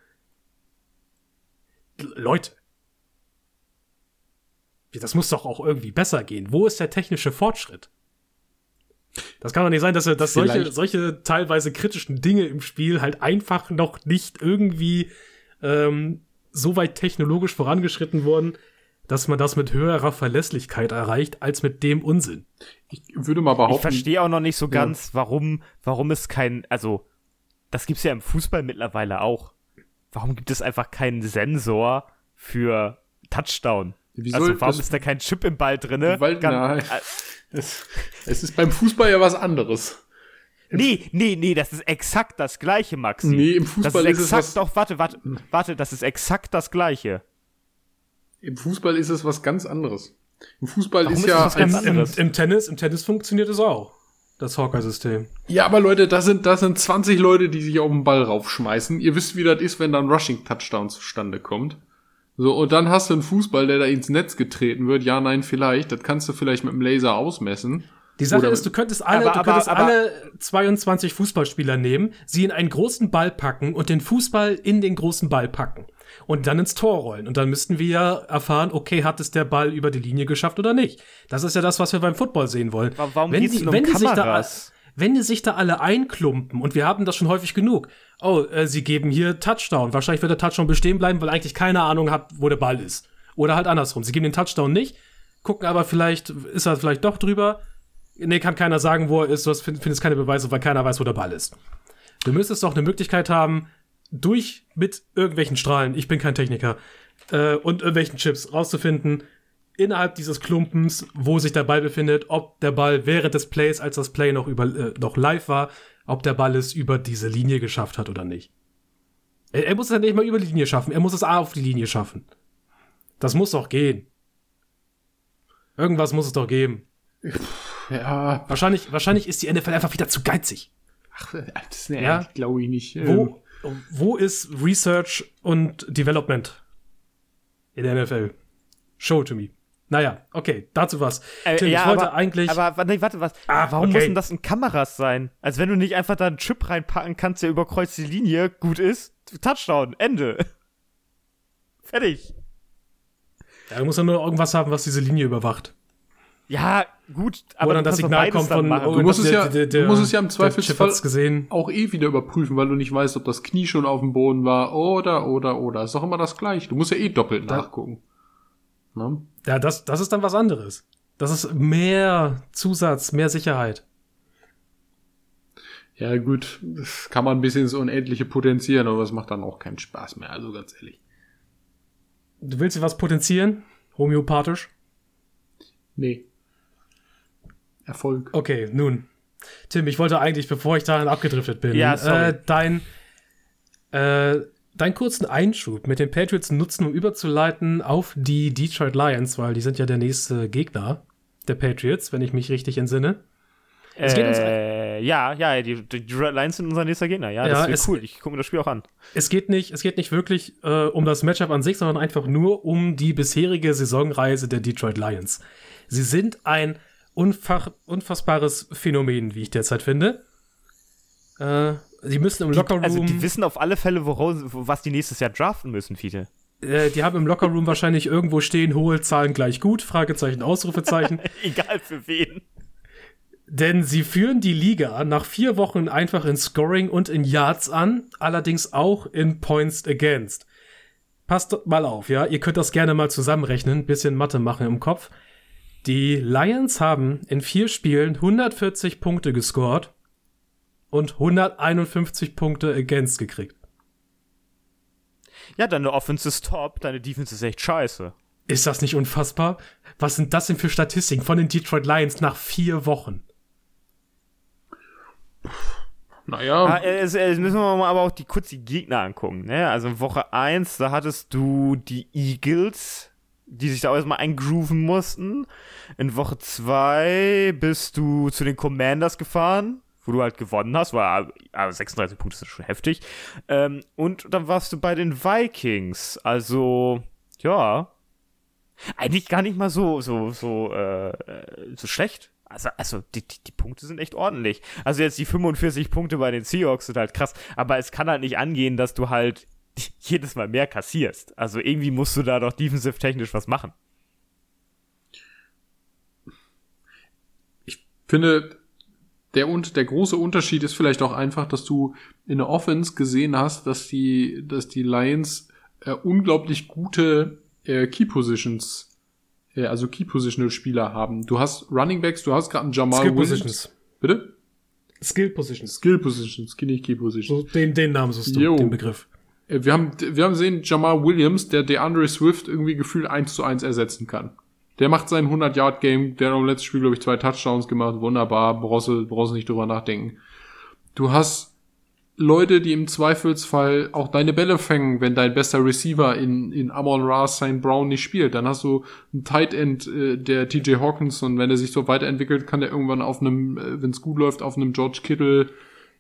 Leute, das muss doch auch irgendwie besser gehen. Wo ist der technische Fortschritt? Das kann doch nicht sein, dass, dass solche, solche teilweise kritischen Dinge im Spiel halt einfach noch nicht irgendwie ähm, so weit technologisch vorangeschritten wurden, dass man das mit höherer Verlässlichkeit erreicht, als mit dem Unsinn. Ich würde mal behaupten. Ich verstehe auch noch nicht so ganz, ja. warum, warum es kein, also, das gibt's ja im Fußball mittlerweile auch. Warum gibt es einfach keinen Sensor für Touchdown? Wieso, also warum ist da kein Chip im Ball drin? Weil, nein, es, es ist beim Fußball ja was anderes. Nee, nee, nee, das ist exakt das gleiche, Maxi. Nee, im Fußball das ist, ist exakt, es was, doch, warte, warte, warte, das ist exakt das gleiche. Im Fußball ist es was ganz anderes. Im Fußball Warum ist, ist ja was ganz anderes. Im, Im, Tennis, im Tennis funktioniert es auch. Das Hawker-System. Ja, aber Leute, das sind, das sind 20 Leute, die sich auf den Ball raufschmeißen. Ihr wisst, wie das ist, wenn dann Rushing-Touchdown zustande kommt. So, und dann hast du einen Fußball, der da ins Netz getreten wird. Ja, nein, vielleicht. Das kannst du vielleicht mit dem Laser ausmessen. Die Sache Oder ist, du könntest alle, aber, du könntest aber, alle 22 Fußballspieler nehmen, sie in einen großen Ball packen und den Fußball in den großen Ball packen. Und dann ins Tor rollen. Und dann müssten wir ja erfahren, okay, hat es der Ball über die Linie geschafft oder nicht? Das ist ja das, was wir beim Football sehen wollen. Warum wenn die, um wenn die sich da, wenn die sich da alle einklumpen, und wir haben das schon häufig genug, oh, äh, sie geben hier Touchdown. Wahrscheinlich wird der Touchdown bestehen bleiben, weil eigentlich keine Ahnung hat, wo der Ball ist. Oder halt andersrum. Sie geben den Touchdown nicht, gucken aber vielleicht, ist er vielleicht doch drüber. Nee, kann keiner sagen, wo er ist. Du findest keine Beweise, weil keiner weiß, wo der Ball ist. Du müsstest doch eine Möglichkeit haben, durch mit irgendwelchen Strahlen, ich bin kein Techniker, äh, und irgendwelchen Chips rauszufinden, innerhalb dieses Klumpens, wo sich der Ball befindet, ob der Ball während des Plays, als das Play noch, über, äh, noch live war, ob der Ball es über diese Linie geschafft hat oder nicht. Er, er muss es ja nicht mal über die Linie schaffen, er muss es A auf die Linie schaffen. Das muss doch gehen. Irgendwas muss es doch geben. Ja. Wahrscheinlich, wahrscheinlich ist die NFL einfach wieder zu geizig. Ach, das nee, ja? glaube ich nicht. Wo, ähm. wo ist Research und Development in der NFL? Show to me. Naja, okay, dazu was. Äh, Tim, ja, ich wollte aber, eigentlich. Aber nee, warte, was? Ah, warum okay. muss denn das in Kameras sein? Als wenn du nicht einfach da einen Chip reinpacken kannst, der überkreuzt die Linie, gut ist. Touchdown, Ende. Fertig. Ja, du musst ja nur irgendwas haben, was diese Linie überwacht. Ja, gut, aber Wo dann das Signal kommt von, oh, du musst, es ja, der, der, du musst es ja im Zweifelsfall gesehen. auch eh wieder überprüfen, weil du nicht weißt, ob das Knie schon auf dem Boden war oder, oder, oder. Ist doch immer das gleiche. Du musst ja eh doppelt da, nachgucken. Ne? Ja, das, das ist dann was anderes. Das ist mehr Zusatz, mehr Sicherheit. Ja, gut, das kann man ein bisschen ins Unendliche potenzieren, aber es macht dann auch keinen Spaß mehr, also ganz ehrlich. Du willst dir was potenzieren? Homöopathisch? Nee. Erfolg. Okay, nun. Tim, ich wollte eigentlich, bevor ich dahin abgedriftet bin, ja, äh, dein äh, deinen kurzen Einschub mit den Patriots nutzen, um überzuleiten auf die Detroit Lions, weil die sind ja der nächste Gegner der Patriots, wenn ich mich richtig entsinne. Es geht uns äh, ja, ja, die, die Lions sind unser nächster Gegner. Ja, das Ja, ist es- cool. Ich gucke mir das Spiel auch an. Es geht nicht, es geht nicht wirklich äh, um das Matchup an sich, sondern einfach nur um die bisherige Saisonreise der Detroit Lions. Sie sind ein unfassbares Phänomen, wie ich derzeit finde. Äh, sie müssen im Lockerroom, Also, die wissen auf alle Fälle, woraus, was die nächstes Jahr draften müssen, Fiete. äh, die haben im Lockerroom wahrscheinlich irgendwo stehen, hohe Zahlen gleich gut, Fragezeichen, Ausrufezeichen. Egal für wen. Denn sie führen die Liga nach vier Wochen einfach in Scoring und in Yards an, allerdings auch in Points Against. Passt mal auf, ja, ihr könnt das gerne mal zusammenrechnen, bisschen Mathe machen im Kopf. Die Lions haben in vier Spielen 140 Punkte gescored und 151 Punkte Against gekriegt. Ja, deine Offense ist top, deine Defense ist echt scheiße. Ist das nicht unfassbar? Was sind das denn für Statistiken von den Detroit Lions nach vier Wochen? Naja, Ah, es, es müssen wir mal aber auch die, kurz die Gegner angucken. Ne? Also in Woche 1, da hattest du die Eagles, die sich da erstmal eingrooven mussten. In Woche 2 bist du zu den Commanders gefahren, wo du halt gewonnen hast, weil aber 36 Punkte sind schon heftig. Ähm, und dann warst du bei den Vikings. Also, ja. Eigentlich gar nicht mal so, so, so, äh, so schlecht. Also, also die, die, die Punkte sind echt ordentlich. Also jetzt die 45 Punkte bei den Seahawks sind halt krass, aber es kann halt nicht angehen, dass du halt jedes Mal mehr kassierst. Also irgendwie musst du da doch defensive technisch was machen. ich finde, der, und, der große Unterschied ist vielleicht auch einfach, dass du in der Offense gesehen hast, dass die, dass die Lions äh, unglaublich gute äh, Key Positions, äh, also Key Positional Spieler haben. Du hast Running Backs, du hast gerade einen Jamal Skill Williams. Positions. Bitte? Skill Positions. Skill Positions, nicht Key Positions. So, den, den Namen suchst du, Jo. den Begriff. Äh, Wir haben, wir haben gesehen, Jamal Williams, der DeAndre Swift irgendwie gefühlt 1 zu 1 ersetzen kann. Der macht sein 100-Yard-Game, der hat im letzten Spiel, glaube ich, zwei Touchdowns gemacht, wunderbar, brauchst du, brauchst nicht drüber nachdenken. Du hast Leute, die im Zweifelsfall auch deine Bälle fängen, wenn dein bester Receiver in, in Amon Ra St. Brown nicht spielt. Dann hast du einen Tight End, äh, der TJ Hawkins, und wenn er sich so weiterentwickelt, kann der irgendwann auf einem, äh, wenn es gut läuft, auf einem George Kittle,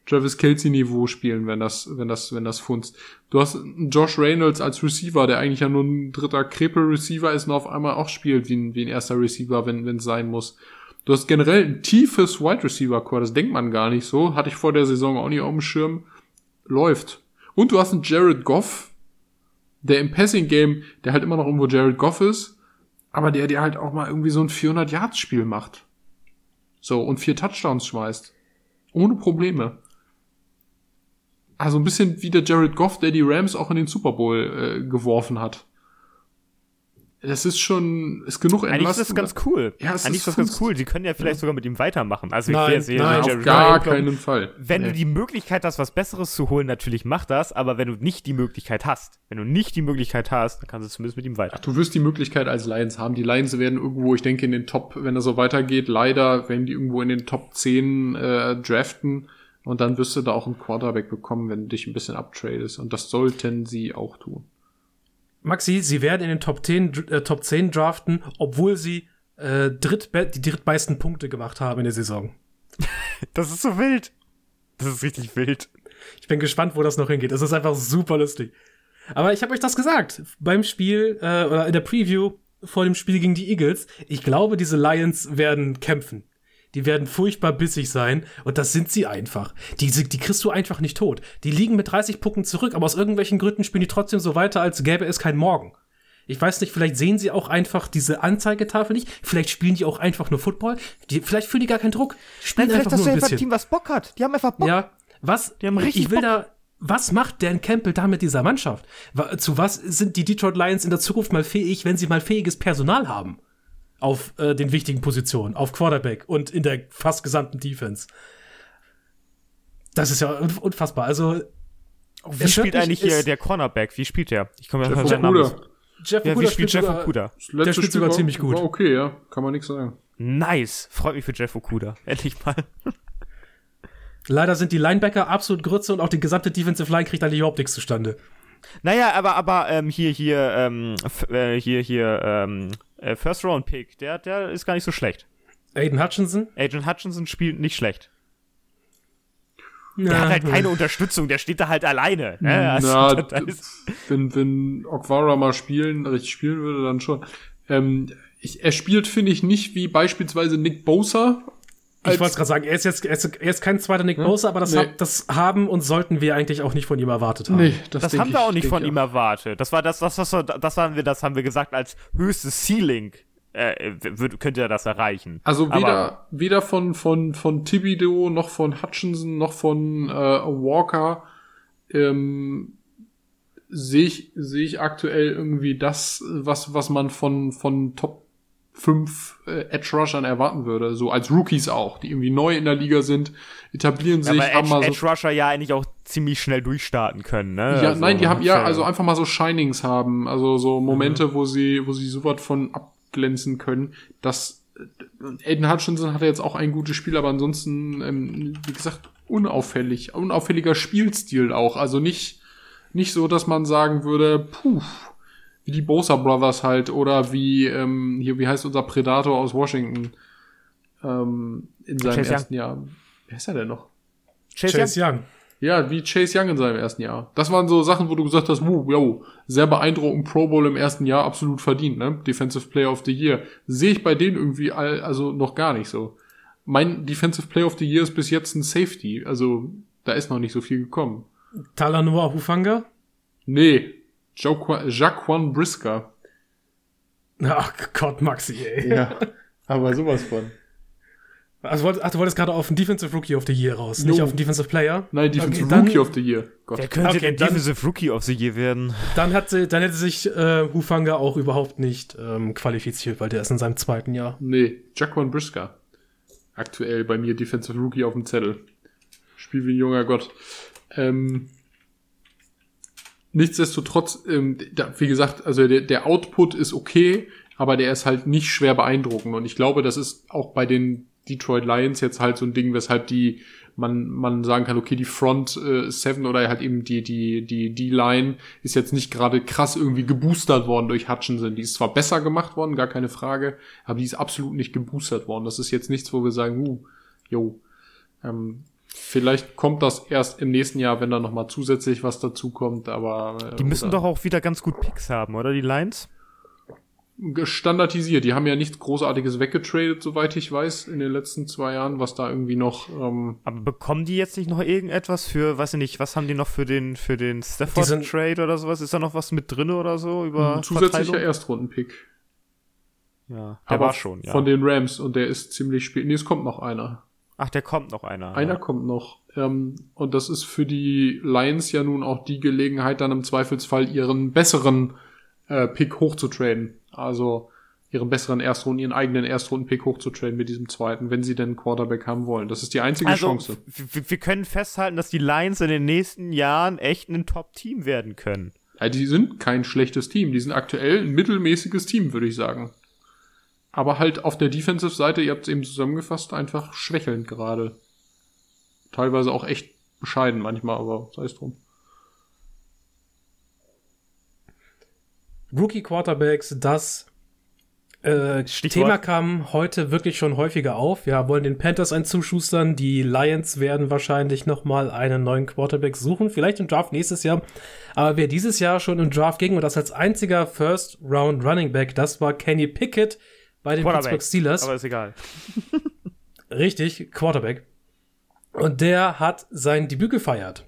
Travis Kelsey Niveau spielen, wenn das, wenn das, wenn das funzt. Du hast Josh Reynolds als Receiver, der eigentlich ja nur ein dritter Krepel-Receiver ist und auf einmal auch spielt wie ein, wie ein erster Receiver, wenn wenn es sein muss. Du hast generell ein tiefes Wide Receiver Core, das denkt man gar nicht so. Hatte ich vor der Saison auch nicht auf dem Schirm. Läuft. Und du hast einen Jared Goff, der im Passing Game, der halt immer noch irgendwo Jared Goff ist, aber der dir halt auch mal irgendwie so ein 400 Yards Spiel macht. So, und vier Touchdowns schmeißt. Ohne Probleme. Also ein bisschen wie der Jared Goff, der die Rams auch in den Super Bowl äh, geworfen hat. Das ist schon, ist genug Eigentlich ist das ganz cool. Ja, es Eigentlich ist das ganz cool. Die können ja vielleicht sogar mit ihm weitermachen. Also Nein, ich hier nein, Auf gar Goff- keinen Fall. Wenn Nee. du die Möglichkeit hast, was Besseres zu holen, natürlich mach das, aber wenn du nicht die Möglichkeit hast, wenn du nicht die Möglichkeit hast, dann kannst du zumindest mit ihm weiter. Du wirst die Möglichkeit als Lions haben. Die Lions werden irgendwo, ich denke, in den Top, wenn das so weitergeht, leider werden die irgendwo in den Top 10 äh, draften. Und dann wirst du da auch einen Quarterback bekommen, wenn du dich ein bisschen uptradest. Und das sollten sie auch tun. Maxi, sie werden in den Top 10, dr- äh, Top 10 draften, obwohl sie äh, drittbe die drittmeisten Punkte gemacht haben in der Saison. Das ist so wild. Das ist richtig wild. Ich bin gespannt, wo das noch hingeht. Es ist einfach super lustig. Aber ich habe euch das gesagt beim Spiel äh, oder in der Preview vor dem Spiel gegen die Eagles. Ich glaube, diese Lions werden kämpfen. Die werden furchtbar bissig sein und das sind sie einfach. Die, die kriegst du einfach nicht tot. Die liegen mit 30 Punkten zurück, aber aus irgendwelchen Gründen spielen die trotzdem so weiter, als gäbe es kein Morgen. Ich weiß nicht, vielleicht sehen sie auch einfach diese Anzeigetafel nicht. Vielleicht spielen die auch einfach nur Football. Die, vielleicht fühlen die gar keinen Druck. Die Spielen einfach nur ein bisschen. was Bock hat. Die haben einfach Bock. Ja, was? Die haben richtig ich will Bock. da. Was macht Dan Campbell da mit dieser Mannschaft? Zu was sind die Detroit Lions in der Zukunft mal fähig, wenn sie mal fähiges Personal haben? Auf äh, den wichtigen Positionen, auf Quarterback und in der fast gesamten Defense. Das ist ja unf- unfassbar. Also, Wie spielt eigentlich hier der Cornerback? Wie spielt der? Ich komme Jeff ja seinen Namen. Jeff Ja, Okuda wie spielt Jeff Okuda? Der spielt Spiel sogar war- ziemlich gut. War okay, ja. Kann man nichts sagen. Nice. Freut mich für Jeff Okuda. Endlich mal. Leider sind die Linebacker absolut Grütze und auch die gesamte Defensive Line kriegt da überhaupt nichts zustande. Naja, aber, aber ähm, hier, hier, ähm, äh, hier, hier, ähm, äh, First Round Pick, der, der ist gar nicht so schlecht. Aiden Hutchinson, Agent Hutchinson spielt nicht schlecht. Der hat halt keine Unterstützung, der steht da halt alleine. Ne? Also, Na, wenn, wenn Okwara mal spielen, richtig spielen würde, dann schon. Ähm, ich, er spielt, finde ich, nicht wie beispielsweise Nick Bosa. Ich wollte gerade sagen, er ist jetzt er ist, er ist kein zweiter Nick hm? Bosa, aber das, nee. hab, das haben und sollten wir eigentlich auch nicht von ihm erwartet haben. Nee, das, das haben wir auch nicht von ihm erwartet. Das war das, das, das, das, haben wir, das haben wir gesagt als höchstes Ceiling äh, könnte er das erreichen. Also weder, Aber, weder von, von, von Thibodeau, noch von Hutchinson, noch von äh, Walker ähm, sehe ich, sehe ich aktuell irgendwie das, was, was man von, von Top 5 äh, Edge Rushern erwarten würde. So als Rookies auch, die irgendwie neu in der Liga sind, etablieren sich. Aber Edge, Edge Rusher ja eigentlich auch ziemlich schnell durchstarten können, ne? Ja, also, nein, die haben ja, also einfach mal so Shinings haben, also so Momente, mhm. wo sie, wo sie so was von ab, glänzen können. Das äh, Aiden Hutchinson hatte jetzt auch ein gutes Spiel, aber ansonsten, ähm, wie gesagt, unauffällig, unauffälliger Spielstil auch. Also nicht, nicht so, dass man sagen würde, puh, wie die Bosa Brothers halt oder wie, ähm, hier, wie heißt unser Predator aus Washington ähm, in seinem Chase ersten Young. Jahr. Wer ist er denn noch? Chase, Chase Young. Young. Ja, wie Chase Young in seinem ersten Jahr. Das waren so Sachen, wo du gesagt hast, wow, yo, sehr beeindruckend Pro Bowl im ersten Jahr, absolut verdient, ne? Defensive Player of the Year. Sehe ich bei denen irgendwie all, also noch gar nicht so. Mein Defensive Player of the Year ist bis jetzt ein Safety, also da ist noch nicht so viel gekommen. Talanoa Hufanga? Nee, Jaquan Brisker. Ach Gott, Maxi, ey. Ja, aber sowas von. Also, ach, du wolltest gerade auf den Defensive Rookie of the Year raus, no. nicht auf den Defensive Player? Nein, Defensive okay, Rookie of the Year. Gott. Wer könnte okay, denn Defensive Rookie of the Year werden? Dann, hat, dann hätte sich äh, Hufanga auch überhaupt nicht ähm, qualifiziert, weil der ist in seinem zweiten Jahr. Nee, Jaquan Brisker. Aktuell bei mir Defensive Rookie auf dem Zettel. Spiel wie ein junger Gott. Ähm, nichtsdestotrotz, ähm, da, wie gesagt, also der, der Output ist okay, aber der ist halt nicht schwer beeindruckend. Und ich glaube, das ist auch bei den Detroit Lions jetzt halt so ein Ding, weshalb die man, man sagen kann, okay, die Front äh, oder halt eben die, die, die, die Line ist jetzt nicht gerade krass irgendwie geboostert worden durch Hutchinson. Die ist zwar besser gemacht worden, gar keine Frage, aber die ist absolut nicht geboostert worden. Das ist jetzt nichts, wo wir sagen, uh, jo, ähm, Vielleicht kommt das erst im nächsten Jahr, wenn da nochmal zusätzlich was dazu kommt, aber. Äh, die müssen oder? doch auch wieder ganz gut Picks haben, oder? Die Lines? standardisiert. Die haben ja nichts Großartiges weggetradet, soweit ich weiß, in den letzten zwei Jahren, was da irgendwie noch. Ähm Aber bekommen die jetzt nicht noch irgendetwas für, weiß ich nicht, was haben die noch für den für den Stafford Trade oder sowas? Ist da noch was mit drin oder so über ein zusätzlicher Erstrundenpick? Ja, der Aber war schon, ja. Von den Rams und der ist ziemlich spät. Nee, es kommt noch einer. Ach, der kommt noch einer. Einer ja. kommt noch. Ähm, und das ist für die Lions ja nun auch die Gelegenheit, dann im Zweifelsfall ihren besseren äh, Pick hochzutraden. Also ihren besseren Erstrunden, ihren eigenen Erstrunden-Pick hochzutraden mit diesem zweiten, wenn sie denn Quarterback haben wollen. Das ist die einzige also, Chance. Wir können festhalten, dass die Lions in den nächsten Jahren echt ein Top-Team werden können. Ja, die sind kein schlechtes Team. Die sind aktuell ein mittelmäßiges Team, würde ich sagen. Aber halt auf der Defensive-Seite, ihr habt es eben zusammengefasst, einfach schwächelnd gerade. Teilweise auch echt bescheiden manchmal, aber sei es drum. Rookie Quarterbacks, das äh, Thema kam heute wirklich schon häufiger auf. Wir wollen den Panthers einen zuschustern. Die Lions werden wahrscheinlich noch mal einen neuen Quarterback suchen. Vielleicht im Draft nächstes Jahr. Aber wer dieses Jahr schon im Draft ging und das als einziger First Round Running Back, das war Kenny Pickett bei den Pittsburgh Steelers. Aber ist egal. Richtig, Quarterback. Und der hat sein Debüt gefeiert.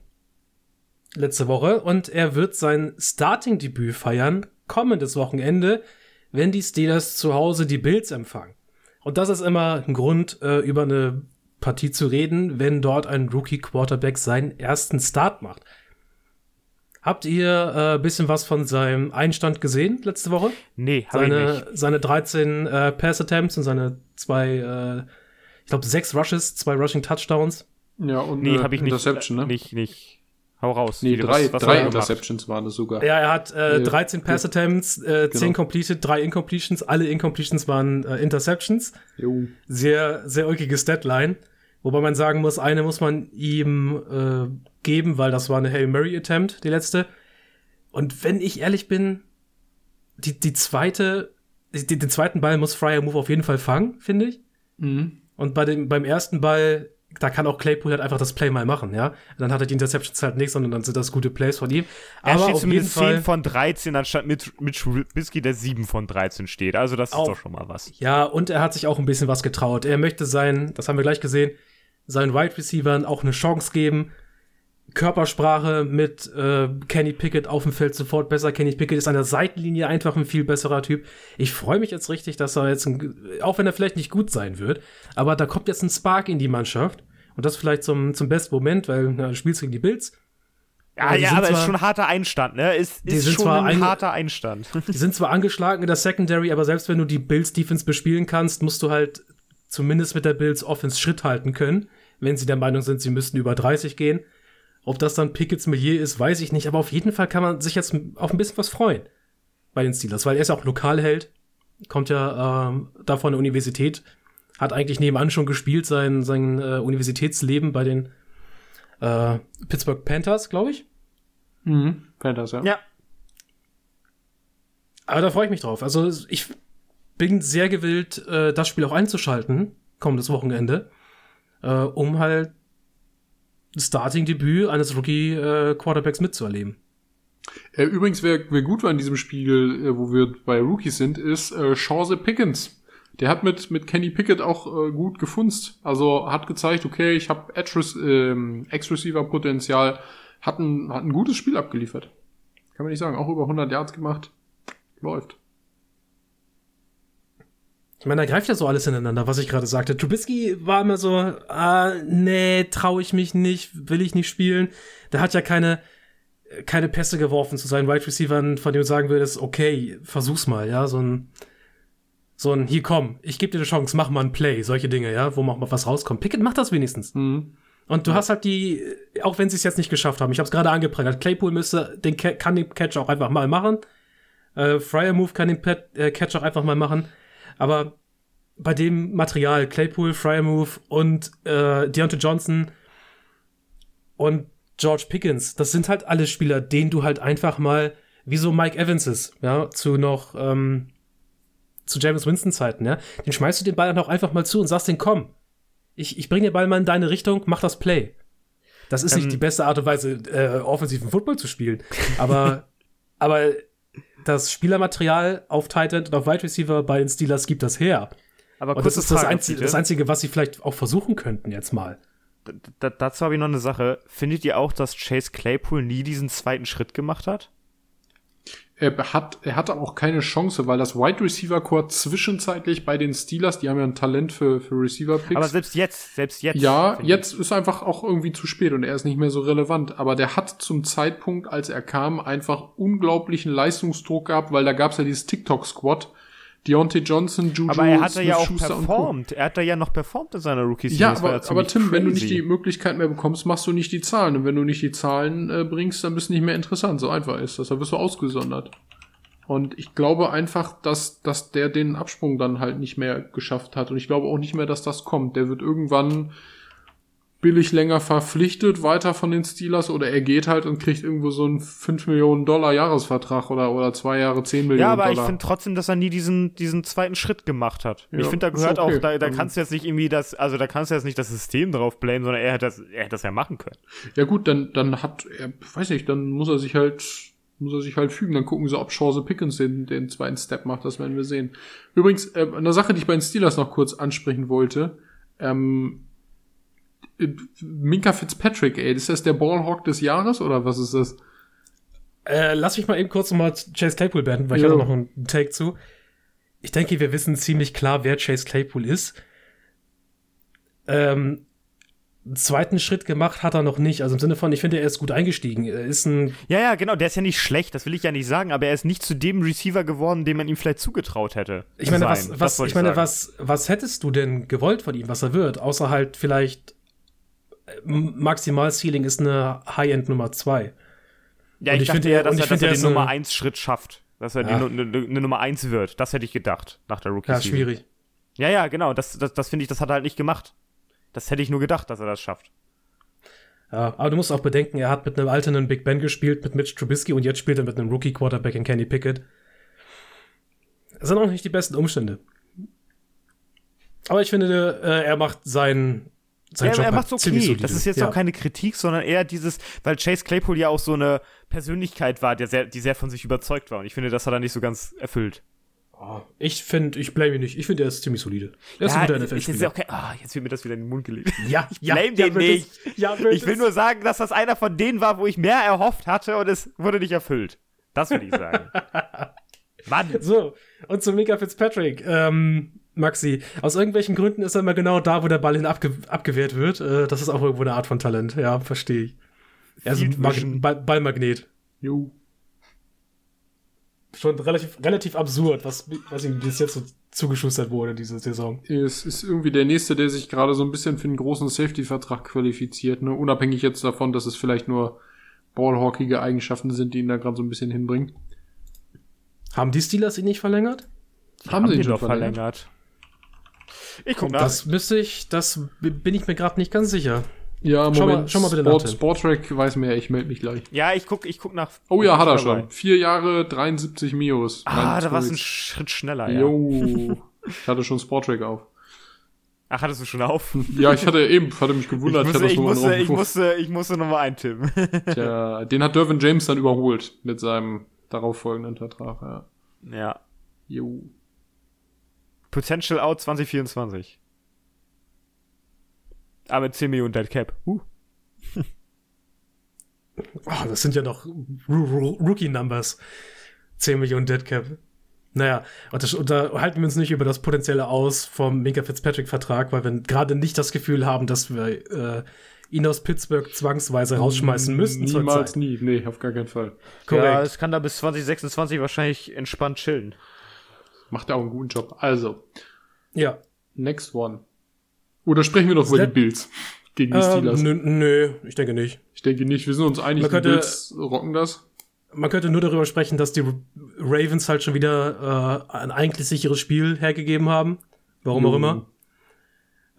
Letzte Woche. Und er wird sein Starting-Debüt feiern kommendes Wochenende, wenn die Steelers zu Hause die Bills empfangen. Und das ist immer ein Grund, äh, über eine Partie zu reden, wenn dort ein Rookie-Quarterback seinen ersten Start macht. Habt ihr äh, bisschen was von seinem Einstand gesehen letzte Woche? Nee, hab seine, ich nicht. Seine 13 äh, Pass-Attempts und seine zwei, äh, ich glaube, sechs Rushes, zwei Rushing-Touchdowns. Ja, und nee, habe ich Interception, nicht, ne? Nicht, nicht Hau raus. Nee, drei, was, was drei Interceptions waren es sogar. Ja, er hat äh, 13 Pass Attempts, äh, genau. 10 completed, 3 Incompletions. Alle Incompletions waren äh, Interceptions. Jo. Sehr, sehr ulkiges Deadline. Wobei man sagen muss, eine muss man ihm äh, geben, weil das war eine Hail Mary Attempt, die letzte. Und wenn ich ehrlich bin, die, die zweite, die, den zweiten Ball muss Fryer Move auf jeden Fall fangen, finde ich. Mhm. Und bei dem, beim ersten Ball da kann auch Claypool halt einfach das Play mal machen, ja. Dann hat er die Interceptions halt nicht, sondern dann sind das gute Plays von ihm. Er Aber steht zumindest 10 von 13, anstatt mit Mitch Trubisky, der 7 von 13 steht. Also das auch, ist doch schon mal was. Ja, und er hat sich auch ein bisschen was getraut. Er möchte sein, das haben wir gleich gesehen, seinen Wide Receivern auch eine Chance geben. Körpersprache mit äh, Kenny Pickett auf dem Feld sofort besser. Kenny Pickett ist an der Seitenlinie einfach ein viel besserer Typ. Ich freue mich jetzt richtig, dass er jetzt, ein, auch wenn er vielleicht nicht gut sein wird, aber da kommt jetzt ein Spark in die Mannschaft. Und das vielleicht zum, zum besten Moment, weil na, du spielst gegen die Bills. Ja, ja, aber zwar, ist schon ein harter Einstand, ne? Ist, ist schon ein harter Einstand. Die sind zwar angeschlagen in der Secondary, aber selbst wenn du die Bills Defense bespielen kannst, musst du halt zumindest mit der Bills Offense Schritt halten können, wenn sie der Meinung sind, sie müssten über 30 gehen. Ob das dann Pickets Milieu ist, weiß ich nicht, aber auf jeden Fall kann man sich jetzt auf ein bisschen was freuen bei den Steelers, weil er ist ja auch Lokalheld, kommt ja ähm, da von der Universität, hat eigentlich nebenan schon gespielt, sein, sein äh, Universitätsleben bei den äh, Pittsburgh Panthers, glaube ich. Mhm, Panthers, ja. Ja. Aber da freue ich mich drauf. Also ich bin sehr gewillt, äh, das Spiel auch einzuschalten, kommendes Wochenende, äh, um halt Starting-Debüt eines Rookie-Quarterbacks äh, mitzuerleben. Äh, übrigens, wer, wer gut war in diesem Spiel, äh, wo wir bei Rookies sind, ist äh, Chance Pickens. Der hat mit, mit Kenny Pickett auch äh, gut gefunzt. Also hat gezeigt, okay, ich habe ähm, Ex-Receiver-Potenzial, hat ein, hat ein gutes Spiel abgeliefert. Kann man nicht sagen. Auch über 100 Yards gemacht. Läuft. Ich meine, da greift ja so alles ineinander, was ich gerade sagte. Trubisky war immer so, ah, nee, traue ich mich nicht, will ich nicht spielen. Der hat ja keine, keine Pässe geworfen zu seinen Wide Receivern, von dem du sagen würdest, okay, versuch's mal, ja, so ein, so ein, hier komm, ich gebe dir eine Chance, mach mal ein Play, solche Dinge, ja, wo mal was rauskommt. Pickett macht das wenigstens. Mhm. Und du hast halt die, auch wenn sie es jetzt nicht geschafft haben, ich habe es gerade angeprangert, Claypool müsste, den kann den Catch auch einfach mal machen. Äh, Fryer Move kann den Pet, äh, Catch auch einfach mal machen. Aber bei dem Material, Claypool, Fryermove und äh, Deontay Johnson und George Pickens, das sind halt alle Spieler, denen du halt einfach mal, wie so Mike Evans ist, ja, zu noch, ähm, zu James Winston Zeiten, ja, den schmeißt du den Ball dann auch einfach mal zu und sagst den, komm, ich, ich bring den Ball mal in deine Richtung, mach das Play. Das ist ähm, nicht die beste Art und Weise, äh, offensiven Football zu spielen, aber, aber das Spielermaterial auf Titan und auf Wide Receiver bei den Steelers gibt das her. Aber das ist das, Einzige, das Einzige, was sie vielleicht auch versuchen könnten jetzt mal. D dazu habe ich noch eine Sache. Findet ihr auch, dass Chase Claypool nie diesen zweiten Schritt gemacht hat? Er hat, er hatte auch keine Chance, weil das Wide Receiver Core zwischenzeitlich bei den Steelers, die haben ja ein Talent für, für Receiver Picks. Aber selbst jetzt, selbst jetzt. Ja, jetzt ist einfach auch irgendwie zu spät und er ist nicht mehr so relevant. Aber der hat zum Zeitpunkt, als er kam, einfach unglaublichen Leistungsdruck gehabt, weil da gab es ja dieses TikTok Squad, Deontay Johnson, Juju, Aber er hat ja auch Schuster performt. Er hat da ja noch performt in seiner rookie Ja, aber, aber Tim, crazy. wenn du nicht die Möglichkeit mehr bekommst, machst du nicht die Zahlen. Und wenn du nicht die Zahlen äh, bringst, dann bist du nicht mehr interessant. So einfach ist das. Da wirst du ausgesondert. Und ich glaube einfach, dass, dass der den Absprung dann halt nicht mehr geschafft hat. Und ich glaube auch nicht mehr, dass das kommt. Der wird irgendwann billig länger verpflichtet, weiter von den Steelers, oder er geht halt und kriegt irgendwo so einen 5 Millionen Dollar Jahresvertrag oder, oder zwei Jahre 10 Millionen Dollar. Ja, aber Dollar. ich finde trotzdem, dass er nie diesen, diesen zweiten Schritt gemacht hat. Ja, ich finde, da gehört okay. auch, da, da kannst du jetzt nicht irgendwie das, also da kannst du jetzt nicht das System drauf blamen, sondern er hätte das, er hätte das ja machen können. Ja gut, dann, dann hat er, weiß nicht, dann muss er sich halt, muss er sich halt fügen. Dann gucken sie, ob Chance Pickens den, den zweiten Step macht, das werden wir sehen. Übrigens, äh, eine Sache, die ich bei den Steelers noch kurz ansprechen wollte, ähm, Minka Fitzpatrick, ey, ist das der Ballhawk des Jahres oder was ist das? Äh, lass mich mal eben kurz nochmal Chase Claypool beenden, weil jo. ich habe noch einen Take zu. Ich denke, wir wissen ziemlich klar, wer Chase Claypool ist. Ähm, einen zweiten Schritt gemacht hat er noch nicht. Also im Sinne von, ich finde, er ist gut eingestiegen. Er ist ein. Ja, ja, genau. Der ist ja nicht schlecht. Das will ich ja nicht sagen. Aber er ist nicht zu dem Receiver geworden, dem man ihm vielleicht zugetraut hätte. Ich meine, was, was, ich, ich meine, was, was hättest du denn gewollt von ihm, was er wird? Außer halt vielleicht Maximal-Ceiling ist eine High-End Nummer 2. Ja, ich, ich dachte eher, dass, er, dass er den Nummer 1 Schritt schafft. Dass er ja. eine, eine Nummer 1 wird. Das hätte ich gedacht, nach der rookie Ja, schwierig. Ja, ja, genau. Das, das, das finde ich, das hat er halt nicht gemacht. Das hätte ich nur gedacht, dass er das schafft. Ja, aber du musst auch bedenken, er hat mit einem alternden Big Ben gespielt, mit Mitch Trubisky und jetzt spielt er mit einem Rookie-Quarterback in Kenny Pickett. Das sind auch nicht die besten Umstände. Aber ich finde, äh, er macht seinen sein ja, er macht's okay. Das ist jetzt ja. auch keine Kritik, sondern eher dieses, weil Chase Claypool ja auch so eine Persönlichkeit war, der sehr, die sehr von sich überzeugt war. Und ich finde, das hat er nicht so ganz erfüllt. Oh, ich finde, ich blame ihn nicht. Ich finde, er ist ziemlich solide. Er ist ja, ein guter NFL-Spieler. Okay. Oh, jetzt wird mir das wieder in den Mund gelegt. Ja, ich blame ja, den ja, nicht. ja, ich will nur sagen, dass das einer von denen war, wo ich mehr erhofft hatte und es wurde nicht erfüllt. Das will ich sagen. Mann. So, und zu Mika Fitzpatrick. Ähm, Maxi, aus irgendwelchen Gründen ist er immer genau da, wo der Ball hin abge abgewehrt wird. Äh, das ist auch irgendwo eine Art von Talent. Ja, verstehe ich. Er ist ein Ball Ballmagnet. Jo. Schon relativ, relativ absurd, was, was ihm bis jetzt so zugeschustert wurde, diese Saison. Es ist irgendwie der Nächste, der sich gerade so ein bisschen für einen großen Safety-Vertrag qualifiziert. Ne? Unabhängig jetzt davon, dass es vielleicht nur ballhawkige Eigenschaften sind, die ihn da gerade so ein bisschen hinbringen. Haben die Steelers ihn nicht verlängert? Haben, haben sie ihn schon verlängert? verlängert? Ich guck nach. Das müsste ich, das bin ich mir gerade nicht ganz sicher. Ja, Moment. Schau mal, schau mal bitte Sport, nach. Sportrack weiß mehr, ich melde mich gleich. Ja, ich guck, ich guck nach. Oh ja, hat er schon. Vier Jahre, 73 Mios. Ah, da war es ein Schritt schneller, ja. Jo. ich hatte schon Sportrack auf. Ach, hattest du schon auf? ja, ich hatte eben, hatte mich gewundert. Ich musste, ich, ich musste, ich musste, ich musste nochmal eintippen. Tja, den hat Dervin James dann überholt mit seinem darauffolgenden Vertrag, ja. Ja. Jo. Potential Out 2024. Aber mit 10 Millionen Dead Cap. Uh. oh, das sind ja noch Rookie-Numbers. 10 Millionen Dead Cap. Naja, und da halten wir uns nicht über das Potenzielle aus vom Minka Fitzpatrick-Vertrag, weil wir gerade nicht das Gefühl haben, dass wir äh, ihn aus Pittsburgh zwangsweise rausschmeißen müssten. Niemals nie, nee, auf gar keinen Fall. Korrekt. Ja, es kann da bis 2026 wahrscheinlich entspannt chillen. Macht er auch einen guten Job. Also. Ja. Next one. Oder sprechen wir noch über die Bills gegen die äh, Steelers? Nö, nö, ich denke nicht. Ich denke nicht. Wir sind uns einig, könnte, die Bills rocken das. Man könnte nur darüber sprechen, dass die Ravens halt schon wieder äh, ein eigentlich sicheres Spiel hergegeben haben. Warum auch immer.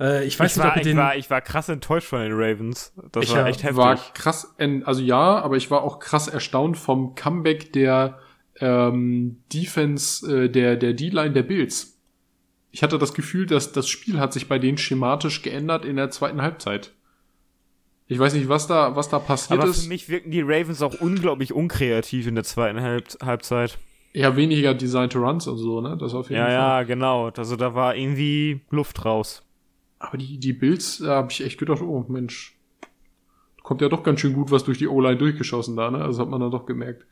Äh, ich weiß ich nicht, war, ob ich, den war, ich war krass enttäuscht von den Ravens. Das ich war echt heftig. war krass, also ja, aber ich war auch krass erstaunt vom Comeback der ähm, Defense äh, der der D-Line der Bills. Ich hatte das Gefühl, dass das Spiel hat sich bei denen schematisch geändert in der zweiten Halbzeit. Ich weiß nicht, was da was da passiert Aber ist. Aber für mich wirken die Ravens auch unglaublich unkreativ in der zweiten Halb Halbzeit. Ja, weniger designte Runs und so, ne? Das auf jeden ja, Fall. Ja, ja, genau. Also da war irgendwie Luft raus. Aber die, die Bills, da habe ich echt gedacht, oh Mensch, kommt ja doch ganz schön gut was durch die O-Line durchgeschossen da, ne? Also hat man dann doch gemerkt.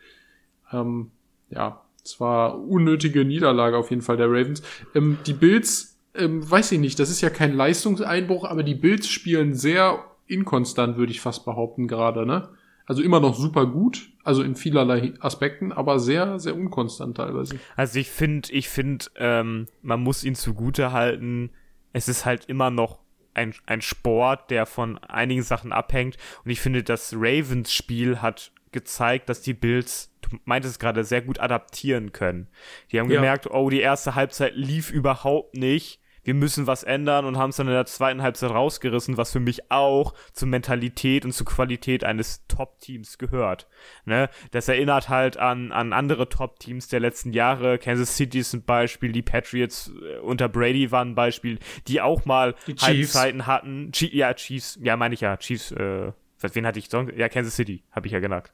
Ähm, ja, es war unnötige Niederlage auf jeden Fall der Ravens. Ähm, die Bills, ähm, weiß ich nicht, das ist ja kein Leistungseinbruch, aber die Bills spielen sehr inkonstant, würde ich fast behaupten, gerade, ne? Also immer noch super gut, also in vielerlei Aspekten, aber sehr, sehr unkonstant teilweise. Also ich finde, ich finde, ähm, man muss ihn zugute halten, es ist halt immer noch ein, ein Sport, der von einigen Sachen abhängt. Und ich finde, das Ravens-Spiel hat gezeigt, dass die Bills, meintest gerade, sehr gut adaptieren können. Die haben ja. gemerkt, oh, die erste Halbzeit lief überhaupt nicht wir müssen was ändern und haben es dann in der zweiten Halbzeit rausgerissen, was für mich auch zur Mentalität und zur Qualität eines Top-Teams gehört. Ne? Das erinnert halt an, an andere Top-Teams der letzten Jahre. Kansas City ist ein Beispiel, die Patriots äh, unter Brady waren ein Beispiel, die auch mal die Halbzeiten hatten. Che ja, Chiefs, ja, meine ich ja, Chiefs, äh, wen hatte ich sonst? Ja, Kansas City, habe ich ja genannt.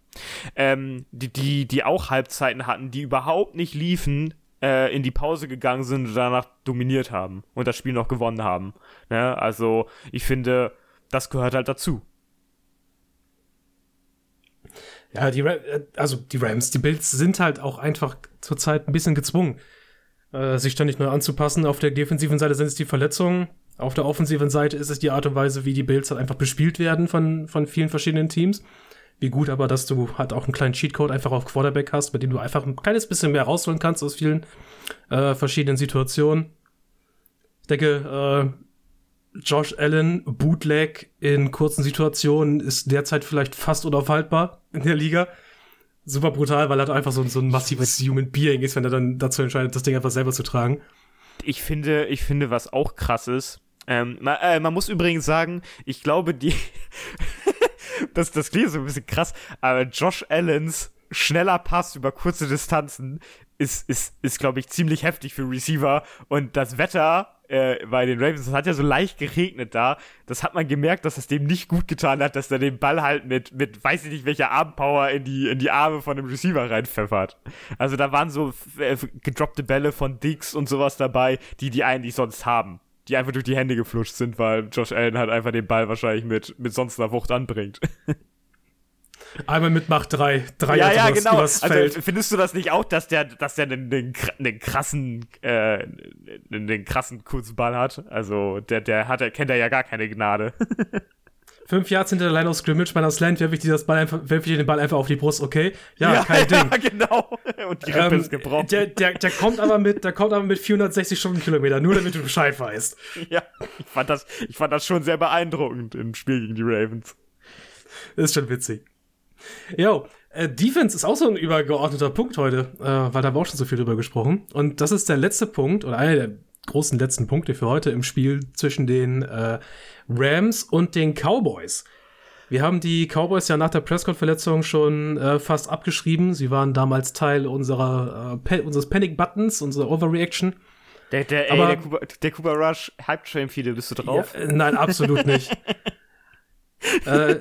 Ähm, die, die, die auch Halbzeiten hatten, die überhaupt nicht liefen, äh, in die Pause gegangen sind und danach dominiert haben und das Spiel noch gewonnen haben. Ne? Also ich finde, das gehört halt dazu. Ja, die, äh, also die Rams, die Bills sind halt auch einfach zurzeit ein bisschen gezwungen, äh, sich ständig neu anzupassen. Auf der defensiven Seite sind es die Verletzungen. Auf der offensiven Seite ist es die Art und Weise, wie die Bills halt einfach bespielt werden von, von vielen verschiedenen Teams. Wie gut aber, dass du halt auch einen kleinen Cheatcode einfach auf Quarterback hast, mit dem du einfach ein kleines bisschen mehr rausholen kannst aus vielen äh, verschiedenen Situationen. Ich denke, äh, Josh Allen Bootleg in kurzen Situationen ist derzeit vielleicht fast unaufhaltbar in der Liga. Super brutal, weil er halt einfach so, so ein massives Human Being ist, wenn er dann dazu entscheidet, das Ding einfach selber zu tragen. Ich finde, ich finde, was auch krass ist, ähm, man, äh, man muss übrigens sagen, ich glaube, die das, das klingt so ein bisschen krass, aber Josh Allens schneller Pass über kurze Distanzen ist, ist, ist glaube ich, ziemlich heftig für Receiver. Und das Wetter äh, bei den Ravens, es hat ja so leicht geregnet da. Das hat man gemerkt, dass es dem nicht gut getan hat, dass er den Ball halt mit, mit weiß ich nicht welcher Armpower in die, in die Arme von dem Receiver reinpfeffert. Also da waren so äh, gedroppte Bälle von Dix und sowas dabei, die die eigentlich sonst haben. Die einfach durch die Hände geflutscht sind, weil Josh Allen halt einfach den Ball wahrscheinlich mit, mit sonst einer Wucht anbringt. Einmal mit Macht 3. Drei ja, ja, genau. Also, findest du das nicht auch, dass der, dass der einen, einen, einen krassen, äh, einen krassen kurzen Ball hat? Also, der, der hat, der kennt er ja gar keine Gnade. Fünf Yards hinter der Line of Scrimmage, bei einer Slant werfe ich, dir das Ball einfach, werfe ich den Ball einfach auf die Brust, okay? Ja, ja kein Ding. Ja, genau. Und die Rippe ähm, ist gebrochen. Der, der, der kommt aber mit, der kommt aber mit 460 Stundenkilometer, nur damit du Bescheid weißt. Ja, ich fand das, ich fand das schon sehr beeindruckend im Spiel gegen die Ravens. Das ist schon witzig. Jo, äh, Defense ist auch so ein übergeordneter Punkt heute, äh, weil da haben wir auch schon so viel drüber gesprochen. Und das ist der letzte Punkt oder einer der großen letzten Punkte für heute im Spiel zwischen den äh, Rams und den Cowboys. Wir haben die Cowboys ja nach der Prescott-Verletzung schon äh, fast abgeschrieben. Sie waren damals Teil unserer, äh, unseres Panic-Buttons, unserer Overreaction. Der, der, ey, der, Cooper, der Cooper Rush Hype Train viele, bist du drauf? Ja, nein, absolut nicht. äh,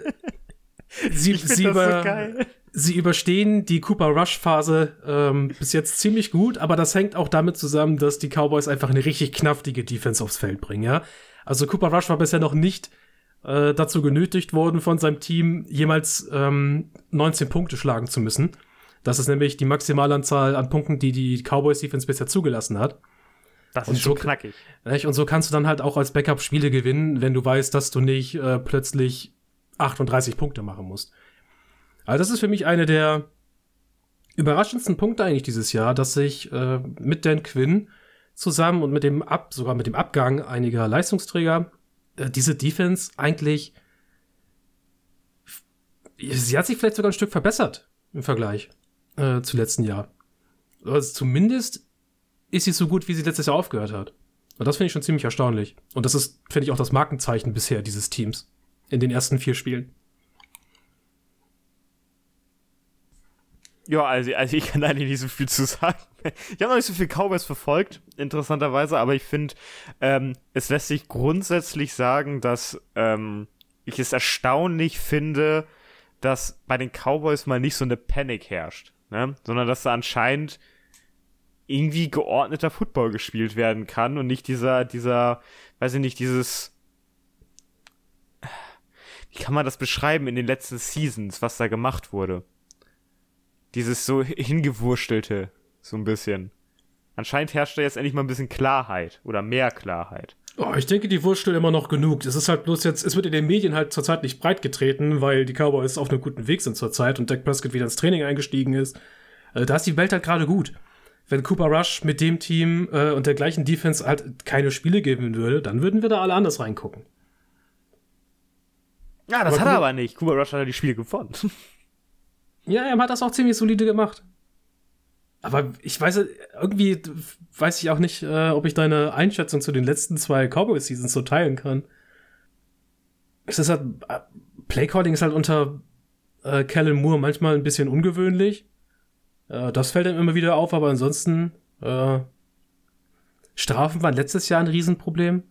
sie, sie, über, so sie überstehen die Cooper Rush-Phase ähm, bis jetzt ziemlich gut, aber das hängt auch damit zusammen, dass die Cowboys einfach eine richtig knaftige Defense aufs Feld bringen, ja. Also Cooper Rush war bisher noch nicht äh, dazu genötigt worden von seinem Team, jemals ähm, 19 Punkte schlagen zu müssen. Das ist nämlich die Maximalanzahl an Punkten, die die Cowboys Defense bisher zugelassen hat. Das ist und schon so, knackig. Und so kannst du dann halt auch als Backup Spiele gewinnen, wenn du weißt, dass du nicht äh, plötzlich 38 Punkte machen musst. Also das ist für mich eine der überraschendsten Punkte eigentlich dieses Jahr, dass sich äh, mit Dan Quinn zusammen und mit dem Ab, sogar mit dem Abgang einiger Leistungsträger äh, diese Defense eigentlich sie hat sich vielleicht sogar ein Stück verbessert im Vergleich äh, zu letzten Jahr. Also zumindest ist sie so gut, wie sie letztes Jahr aufgehört hat. Und das finde ich schon ziemlich erstaunlich. Und das ist, finde ich, auch das Markenzeichen bisher dieses Teams in den ersten vier Spielen. Ja, also, also ich kann eigentlich nicht so viel zu sagen. Ich habe noch nicht so viel Cowboys verfolgt, interessanterweise, aber ich finde, ähm, es lässt sich grundsätzlich sagen, dass ähm, ich es erstaunlich finde, dass bei den Cowboys mal nicht so eine Panik herrscht, ne? sondern dass da anscheinend irgendwie geordneter Football gespielt werden kann und nicht dieser, dieser, weiß ich nicht, dieses wie kann man das beschreiben in den letzten Seasons, was da gemacht wurde? Dieses so hingewurstelte, so ein bisschen. Anscheinend herrscht da jetzt endlich mal ein bisschen Klarheit oder mehr Klarheit. Oh, ich denke, die Wurstel immer noch genug. Es ist halt bloß jetzt, es wird in den Medien halt zurzeit nicht breit getreten, weil die Cowboys auf einem guten Weg sind zurzeit und Dak Prescott wieder ins Training eingestiegen ist. Also da ist die Welt halt gerade gut. Wenn Cooper Rush mit dem Team äh, und der gleichen Defense halt keine Spiele geben würde, dann würden wir da alle anders reingucken. Ja, das aber hat er aber nicht. Cooper Rush hat ja die Spiele gewonnen. Ja, er hat das auch ziemlich solide gemacht. Aber ich weiß, irgendwie weiß ich auch nicht, äh, ob ich deine Einschätzung zu den letzten zwei Cowboy-Seasons so teilen kann. Es ist halt, äh, Playcalling ist halt unter äh, Kellen Moore manchmal ein bisschen ungewöhnlich. Äh, das fällt ihm immer wieder auf, aber ansonsten, äh, Strafen waren letztes Jahr ein Riesenproblem.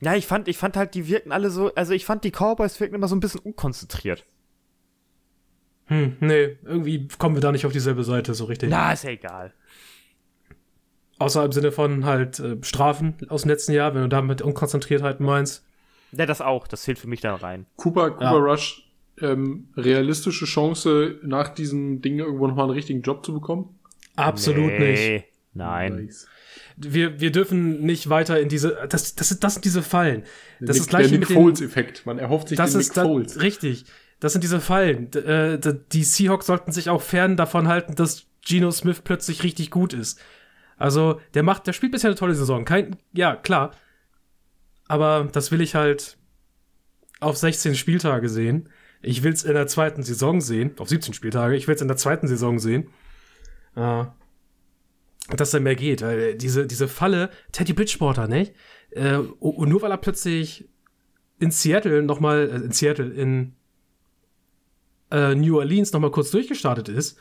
Ja, ich fand, ich fand halt, die wirken alle so, also ich fand die Cowboys wirken immer so ein bisschen unkonzentriert. Hm, nee, irgendwie kommen wir da nicht auf dieselbe Seite so richtig. Na, ist ja egal. Außer im Sinne von halt äh, Strafen aus dem letzten Jahr, wenn du da mit Unkonzentriertheit meinst. Ja, das auch, das zählt für mich da rein. Cooper, Cooper ja. Rush, ähm, realistische Chance, nach diesem Ding irgendwo nochmal einen richtigen Job zu bekommen? Absolut nee, nicht. Nein. Nice wir, wir dürfen nicht weiter in diese, das, das, das sind diese Fallen. Das ist gleich mit dem Foles-Effekt. Man erhofft sich das den ist Nick Foles. Da, richtig. Das sind diese Fallen. Äh, die Seahawks sollten sich auch fern davon halten, dass Geno Smith plötzlich richtig gut ist. Also, der macht, der spielt bisher eine tolle Saison. Kein, ja, klar. Aber das will ich halt auf 16 Spieltage sehen. Ich will es in der zweiten Saison sehen. Auf 17 Spieltage. Ich will es in der zweiten Saison sehen. Äh, dass da mehr geht. Weil diese, diese Falle, Teddy Bridgewater, ne? Äh, und nur weil er plötzlich in Seattle nochmal, äh, in Seattle, in äh, New Orleans nochmal kurz durchgestartet ist,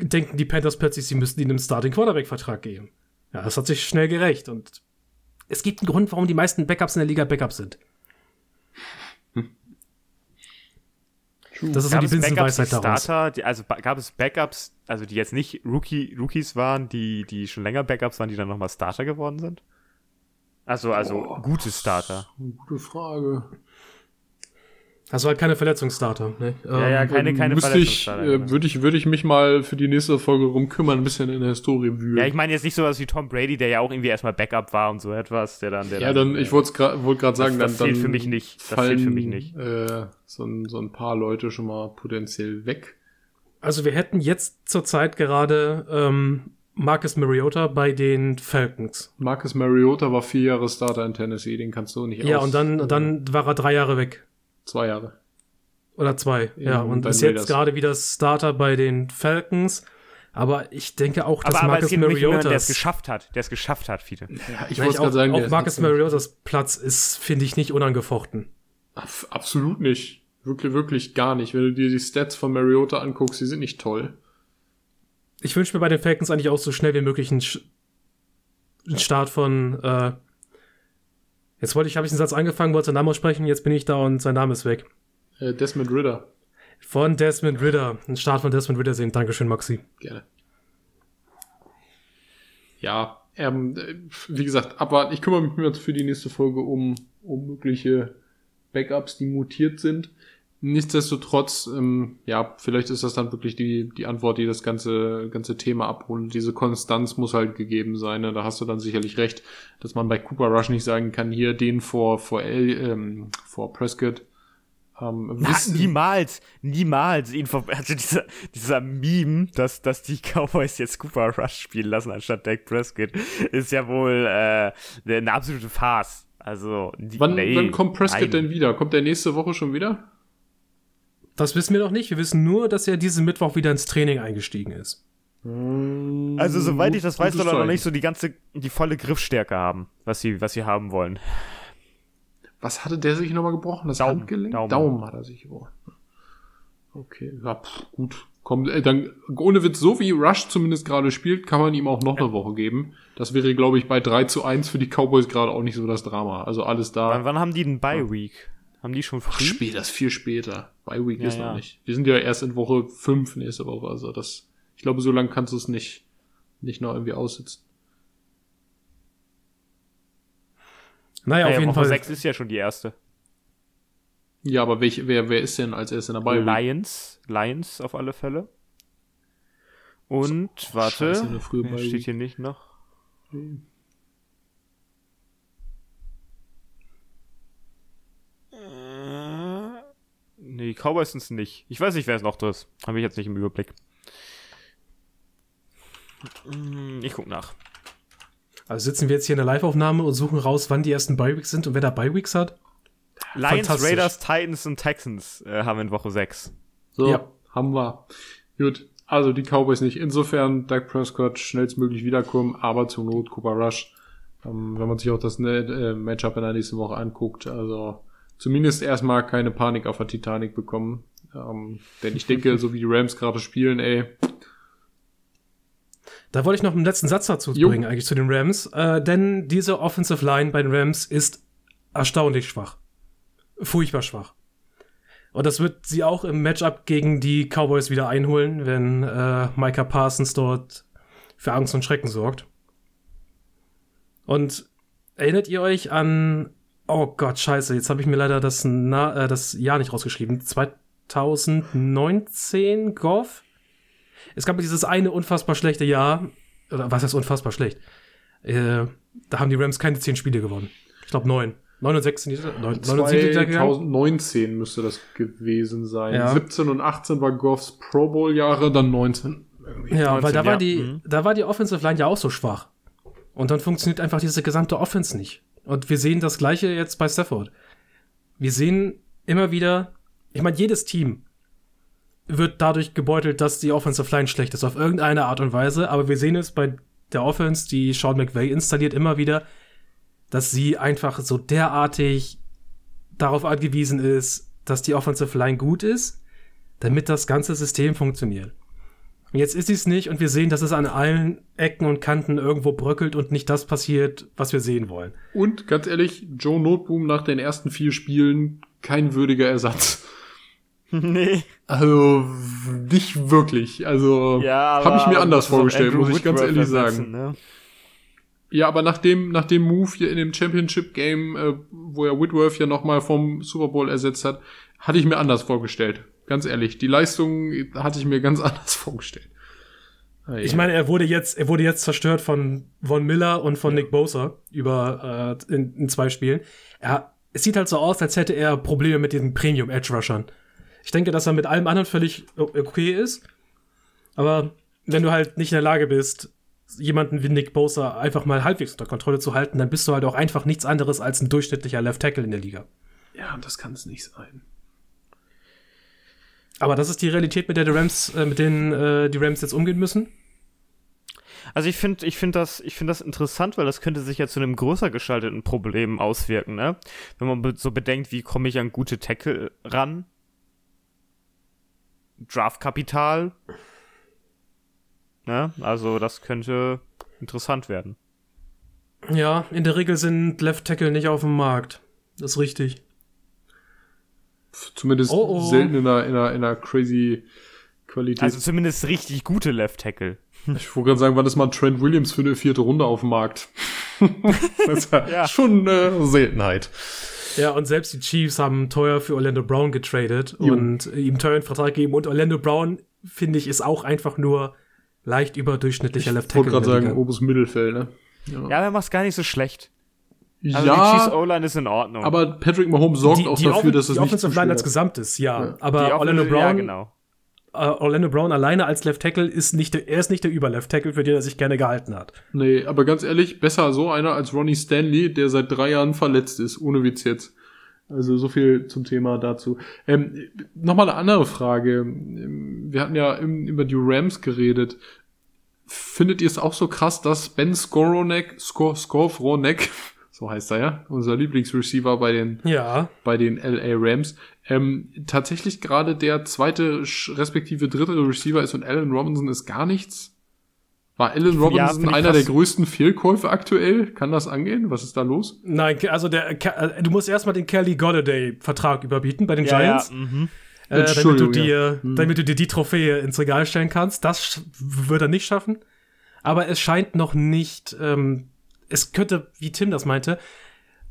denken die Panthers plötzlich, sie müssten ihm einen Starting Quarterback-Vertrag geben. Ja, das hat sich schnell gerecht und es gibt einen Grund, warum die meisten Backups in der Liga Backups sind. Das ist gab so die Binsenweisheit daraus. Starter, die, also gab es Backups, also die jetzt nicht Rookie, Rookies waren, die, die schon länger Backups waren, die dann nochmal Starter geworden sind? Also, also oh, gute Starter. Gute Frage. Also halt keine Verletzungsstarter, ne? Ja, ja, keine, ähm, keine Verletzungsstarter. Ich, äh, genau. würde ich, würde ich mich mal für die nächste Folge rumkümmern, ein bisschen in der Historie wühlen. Ja, ich meine jetzt nicht sowas wie Tom Brady, der ja auch irgendwie erstmal Backup war und so etwas, der dann, der Ja, dann, dann ich wollte gerade wollt sagen, das, das dann, dann für mich nicht. Das fallen, für mich nicht. Äh, so, ein, so ein paar Leute schon mal potenziell weg. Also wir hätten jetzt zurzeit gerade ähm, Marcus Mariota bei den Falcons. Marcus Mariota war vier Jahre Starter in Tennessee, den kannst du nicht Ja, aus und dann, dann war er drei Jahre weg. Zwei Jahre. Oder zwei, ja. und ist jetzt gerade wieder Starter bei den Falcons. Aber ich denke auch, dass aber, Marcus aber Mariotas... der es geschafft hat. Der es geschafft hat, viele. Ja, ich wollte gerade sagen... Auch Marcus Mariotas Platz ist, finde ich, nicht unangefochten. Absolut nicht. Wirklich, wirklich gar nicht. Wenn du dir die Stats von Mariota anguckst, die sind nicht toll. Ich wünsche mir bei den Falcons eigentlich auch so schnell wie möglich einen, einen Start von... Äh, jetzt wollte ich, habe ich einen Satz angefangen, wollte seinen Namen aussprechen, jetzt bin ich da und sein Name ist weg. Äh, Desmond Ritter. Von Desmond Ritter. Ein Start von Desmond Ritter sehen. Dankeschön, Maxi. Gerne. Ja, ähm, wie gesagt, aber ich kümmere mich jetzt für die nächste Folge um, um mögliche Backups, die mutiert sind. Nichtsdestotrotz, ähm, ja, vielleicht ist das dann wirklich die, die Antwort, die das ganze, ganze Thema abholt. Diese Konstanz muss halt gegeben sein. Ne? Da hast du dann sicherlich recht, dass man bei Cooper Rush nicht sagen kann, hier den vor, vor, L, ähm, vor Prescott ähm, Na, niemals, niemals. Also dieser, dieser Meme, dass, dass die Cowboys jetzt Cooper Rush spielen lassen anstatt Dak Prescott, ist ja wohl äh, eine absolute Farce. Also, die, wann, nee, wann kommt Prescott nein. denn wieder? Kommt der nächste Woche schon wieder? Das wissen wir noch nicht. Wir wissen nur, dass er diesen Mittwoch wieder ins Training eingestiegen ist. Also, soweit ich das weiß, soll er noch nicht so die ganze, die volle Griffstärke haben, was sie, was sie haben wollen. Was hatte der sich nochmal gebrochen? Das Daumen, Handgelenk? Daumen. Daumen hat er sich gebrochen. Okay, ja, pff, gut. Komm, äh, dann, ohne Witz, so wie Rush zumindest gerade spielt, kann man ihm auch noch eine Woche geben. Das wäre, glaube ich, bei 3 zu 1 für die Cowboys gerade auch nicht so das Drama. Also alles da. Wann, wann haben die denn Bye Week? Haben die schon früh? Ach, spät, das ist viel später. Bye Week ja, ist ja. noch nicht. Wir sind ja erst in Woche 5 nächste Woche. Also das, ich glaube, so lange kannst du es nicht, nicht noch irgendwie aussitzen. Naja, auf jeden Woche Fall. 6 ist ja schon die erste. Ja, aber welch, wer, wer ist denn als erster dabei? Lions. Lions auf alle Fälle. Und, oh, warte, Scheiße, steht hier nicht noch. Nee. Nee, Cowboys sind es nicht. Ich weiß nicht, wer es noch ist. Habe ich jetzt nicht im Überblick. Ich guck nach. Also sitzen wir jetzt hier in der Live-Aufnahme und suchen raus, wann die ersten Bi-Weeks sind und wer da Bi-Weeks hat. Lions, Raiders, Titans und Texans äh, haben in Woche 6. So, ja. haben wir. Gut, also die Cowboys nicht. Insofern Dak Prescott schnellstmöglich wiederkommen, aber zur Not Cooper Rush. Ähm, wenn man sich auch das äh, Matchup in der nächsten Woche anguckt, also zumindest erstmal keine Panik auf der Titanic bekommen. Ähm, denn ich denke, so wie die Rams gerade spielen, ey, da wollte ich noch einen letzten Satz dazu jo. bringen, eigentlich zu den Rams. Äh, denn diese Offensive Line bei den Rams ist erstaunlich schwach. Furchtbar schwach. Und das wird sie auch im Matchup gegen die Cowboys wieder einholen, wenn äh, Micah Parsons dort für Angst und Schrecken sorgt. Und erinnert ihr euch an, oh Gott, scheiße, jetzt habe ich mir leider das, Na äh, das Jahr nicht rausgeschrieben, 2019 Goff? es gab dieses eine unfassbar schlechte Jahr, oder was heißt unfassbar schlecht? Äh, da haben die Rams keine zehn Spiele gewonnen. Ich glaube neun. 9 und 6 sind die, 9, 2019 müsste das gewesen sein. Ja. 17 und 18 war Goffs Pro Bowl Jahre, dann 19. Ja, 19, weil da ja. war die, mhm. da war die Offensive Line ja auch so schwach. Und dann funktioniert einfach diese gesamte Offense nicht. Und wir sehen das Gleiche jetzt bei Stafford. Wir sehen immer wieder, ich meine, jedes Team wird dadurch gebeutelt, dass die Offensive Line schlecht ist, auf irgendeine Art und Weise. Aber wir sehen es bei der Offense, die Sean McVay installiert, immer wieder, dass sie einfach so derartig darauf angewiesen ist, dass die Offensive Line gut ist, damit das ganze System funktioniert. Jetzt ist sie es nicht und wir sehen, dass es an allen Ecken und Kanten irgendwo bröckelt und nicht das passiert, was wir sehen wollen. Und ganz ehrlich, Joe Noteboom nach den ersten vier Spielen kein würdiger Ersatz. Nee. Also nicht wirklich. Also Ja, habe ich mir anders vorgestellt, muss ich ganz Whitworth ehrlich sagen. Ne? Ja, aber nach dem, nach dem Move hier in dem Championship Game, äh, wo er Whitworth ja nochmal vom Super Bowl ersetzt hat, hatte ich mir anders vorgestellt. Ganz ehrlich, die Leistung hatte ich mir ganz anders vorgestellt. Ah, Ich ja. meine, er wurde jetzt, er wurde jetzt zerstört von Von Miller und von Nick Bosa über äh, in, in zwei Spielen. Er, es sieht halt so aus, als hätte er Probleme mit den Premium Edge Rushern. Ich denke, dass er mit allem anderen völlig okay ist. Aber wenn du halt nicht in der Lage bist, jemanden wie Nick Bosa einfach mal halbwegs unter Kontrolle zu halten, dann bist du halt auch einfach nichts anderes als ein durchschnittlicher Left Tackle in der Liga. ja, das kann es nicht sein. Aber das ist die Realität, mit der die Rams, äh, mit denen äh, die Rams jetzt umgehen müssen. Also ich finde ich find das, ich find das interessant, weil das könnte sich ja zu einem größer gestalteten Problem auswirken, ne? Wenn man be so bedenkt, wie komme ich an gute Tackle ran? Draftkapital. Ne? Also das könnte interessant werden. Ja, in der Regel sind Left Tackle nicht auf dem Markt. Das ist richtig. Zumindest Oh, oh. selten in einer, in, einer, in einer crazy Qualität. Also zumindest richtig gute Left Tackle. ich wollte gerade sagen, wann ist mal Trent Williams für eine vierte Runde auf dem Markt? das ist ja, Ja. schon eine Seltenheit. Ja, und selbst die Chiefs haben teuer für Orlando Brown getradet Jo. und ihm teuren Vertrag gegeben. Und Orlando Brown, finde ich, ist auch einfach nur leicht überdurchschnittlicher Left Ich wollte Tackle. gerade sagen, oberes Mittelfeld, ne? Ja, aber er macht's gar nicht so schlecht. Also die Chiefs ja O-Line ist in Ordnung. aber Patrick Mahomes sorgt die, auch die, dafür, Offen- dass es die nicht Offensive Line als. Gesamtes, ja. Ja. Aber Orlando Brown, Ja, genau. äh, Orlando Brown alleine als Left Tackle ist nicht der, er ist nicht der Über-Left Tackle, für den er sich gerne gehalten hat. Nee, aber ganz ehrlich, besser so einer als Ronnie Stanley, der seit drei Jahren verletzt ist, ohne Witz jetzt. Also so viel zum Thema dazu. Ähm, Nochmal eine andere Frage. Wir hatten ja im, über die Rams geredet. Findet ihr es auch so krass, dass Ben Skoronek, Skor, Skorfronek, so heißt er ja, unser Lieblingsreceiver bei den Ja. bei den LA Rams, ähm, tatsächlich gerade der zweite respektive dritte Receiver ist und Allen Robinson ist gar nichts? War Allen Ja, Robinson ich einer der größten Fehlkäufe aktuell? Kann das angehen? Was ist da los? Nein, also der, äh, du musst erstmal den Kelly Golladay-Vertrag überbieten bei den Ja, Giants. ja, mhm. Äh, damit, du dir, ja. Hm. damit du dir die Trophäe ins Regal stellen kannst. Das wird er nicht schaffen. Aber es scheint noch nicht, ähm, es könnte, wie Tim das meinte,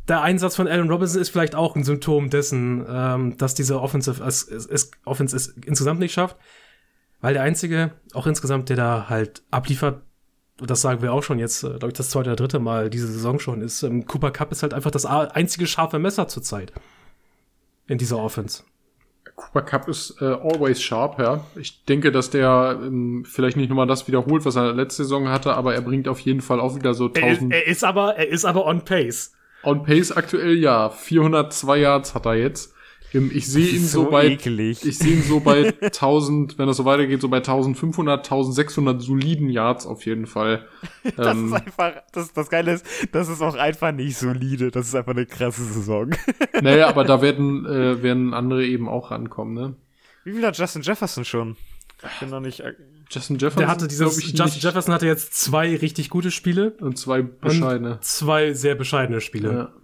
der Einsatz von Allen Robinson ist vielleicht auch ein Symptom dessen, ähm, dass diese Offensive es, es, es, Offense es insgesamt nicht schafft. Weil der Einzige, auch insgesamt, der da halt abliefert, und das sagen wir auch schon jetzt, glaube ich, das zweite oder dritte Mal diese Saison schon, ist, ähm, Cooper Cup ist halt einfach das einzige scharfe Messer zurzeit. In dieser Offense. Cooper Cup ist äh, always sharp, ja. Ich denke, dass der ähm, vielleicht nicht nochmal das wiederholt, was er letzte Saison hatte, aber er bringt auf jeden Fall auch wieder so Er ist, 1000 er ist aber, er ist aber on pace. on pace aktuell, ja. 402 Yards hat er jetzt. Ich sehe ihn so, bei eklig. Ich sehe ihn so bei 1000, wenn das so weitergeht, so bei 1500, 1600 soliden Yards auf jeden Fall. das Ähm, ist einfach, das, das Geile ist, das ist auch einfach nicht solide. Das ist einfach eine krasse Saison. naja, aber da werden, äh, werden andere eben auch rankommen, ne? Wie viel hat Justin Jefferson schon? Ich bin noch nicht. äh, Justin Jefferson, Der hatte dieses, ich, Justin nicht. Jefferson hatte jetzt zwei richtig gute Spiele und zwei bescheidene. und zwei sehr bescheidene Spiele. Ja.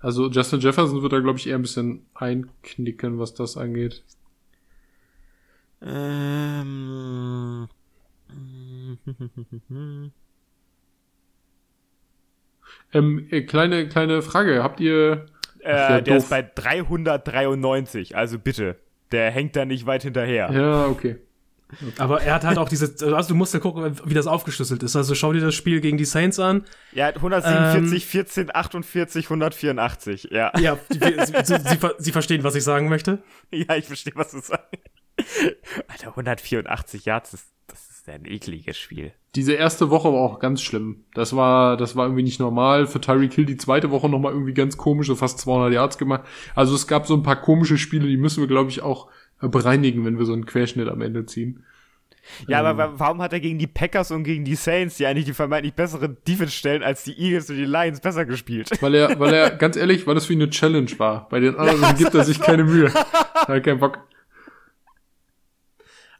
Also Justin Jefferson wird da, glaube ich, eher ein bisschen einknicken, was das angeht. Ähm. Ähm, äh, kleine, kleine Frage. Habt ihr. Äh, ja, der doof. ist bei 393, also bitte. Der hängt da nicht weit hinterher. Ja, okay. Aber er hat halt auch diese, also du musst ja gucken, wie das aufgeschlüsselt ist. Also schau dir das Spiel gegen die Saints an. Hat 147, Ähm. 14, 48, 184. Ja, Ja, die, sie, sie, sie, ver- sie verstehen, was ich sagen möchte. ja ich verstehe, was du sagst. Alter, 184 Yards, das, das ist ein ekliges Spiel. Diese erste Woche war auch ganz schlimm. Das war, das war irgendwie nicht normal. Für Tyreek Hill die zweite Woche nochmal irgendwie ganz komische, fast 200 Yards gemacht. Also es gab so ein paar komische Spiele, die müssen wir, glaube ich, auch bereinigen, wenn wir so einen Querschnitt am Ende ziehen. Ja, aber wa- warum hat er gegen die Packers und gegen die Saints, die eigentlich die vermeintlich besseren Defense stellen, als die Eagles und die Lions besser gespielt? Weil er, weil er, ganz ehrlich, weil das wie eine Challenge war. Bei den anderen gibt er sich keine Mühe. Er hat keinen Bock.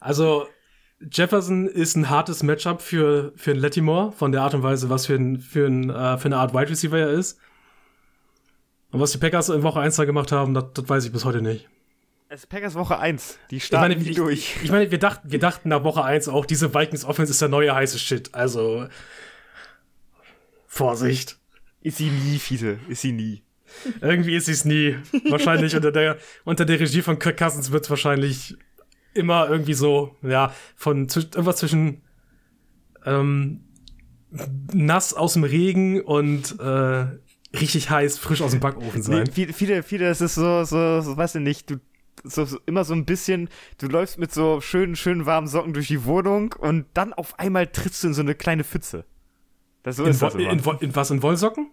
Also, Jefferson ist ein hartes Matchup für, für einen Latimore, von der Art und Weise, was für, ein, für, ein, äh, für eine Art Wide Receiver er ist. Und was die Packers in Woche 1 da gemacht haben, das, das weiß ich bis heute nicht. Es ist Packers Woche 1. Die starten ich meine, ich, durch. Ich meine, wir dachten, wir dachten nach Woche 1 auch, diese Vikings Offense ist der neue heiße Shit. Also, Vorsicht. Ist sie nie, Fiese. Ist sie nie. Irgendwie ist sie es nie. Wahrscheinlich unter der, unter der Regie von Kirk Cousins wird es wahrscheinlich immer irgendwie so, ja, von irgendwas zwischen ähm, nass aus dem Regen und äh, richtig heiß, frisch aus dem Backofen sein. Nee, viele, viele, viele, das ist so, so, so weißt du nicht, du so, so, immer so ein bisschen, du läufst mit so schönen, schönen warmen Socken durch die Wohnung und dann auf einmal trittst du in so eine kleine Pfütze. Das, so in, ist das immer. In, in, was, in Wollsocken?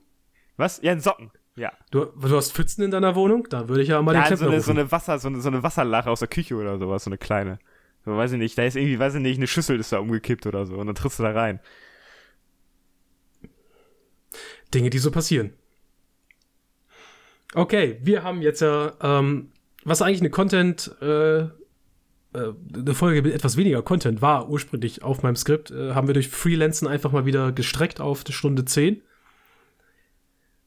Was? Ja, in Socken. Ja. Du, du hast Pfützen in deiner Wohnung? Da würde ich ja mal ja, den so eine, so eine Wasser, so eine, so eine Wasserlache aus der Küche oder sowas, so eine kleine. So, weiß ich nicht, da ist irgendwie, weiß ich nicht, eine Schüssel ist da umgekippt oder so und dann trittst du da rein. Dinge, die so passieren. Okay, wir haben jetzt ja, ähm, was eigentlich eine Content, äh, äh, eine Folge mit etwas weniger Content war ursprünglich auf meinem Skript, äh, haben wir durch Freelancen einfach mal wieder gestreckt auf die Stunde 10.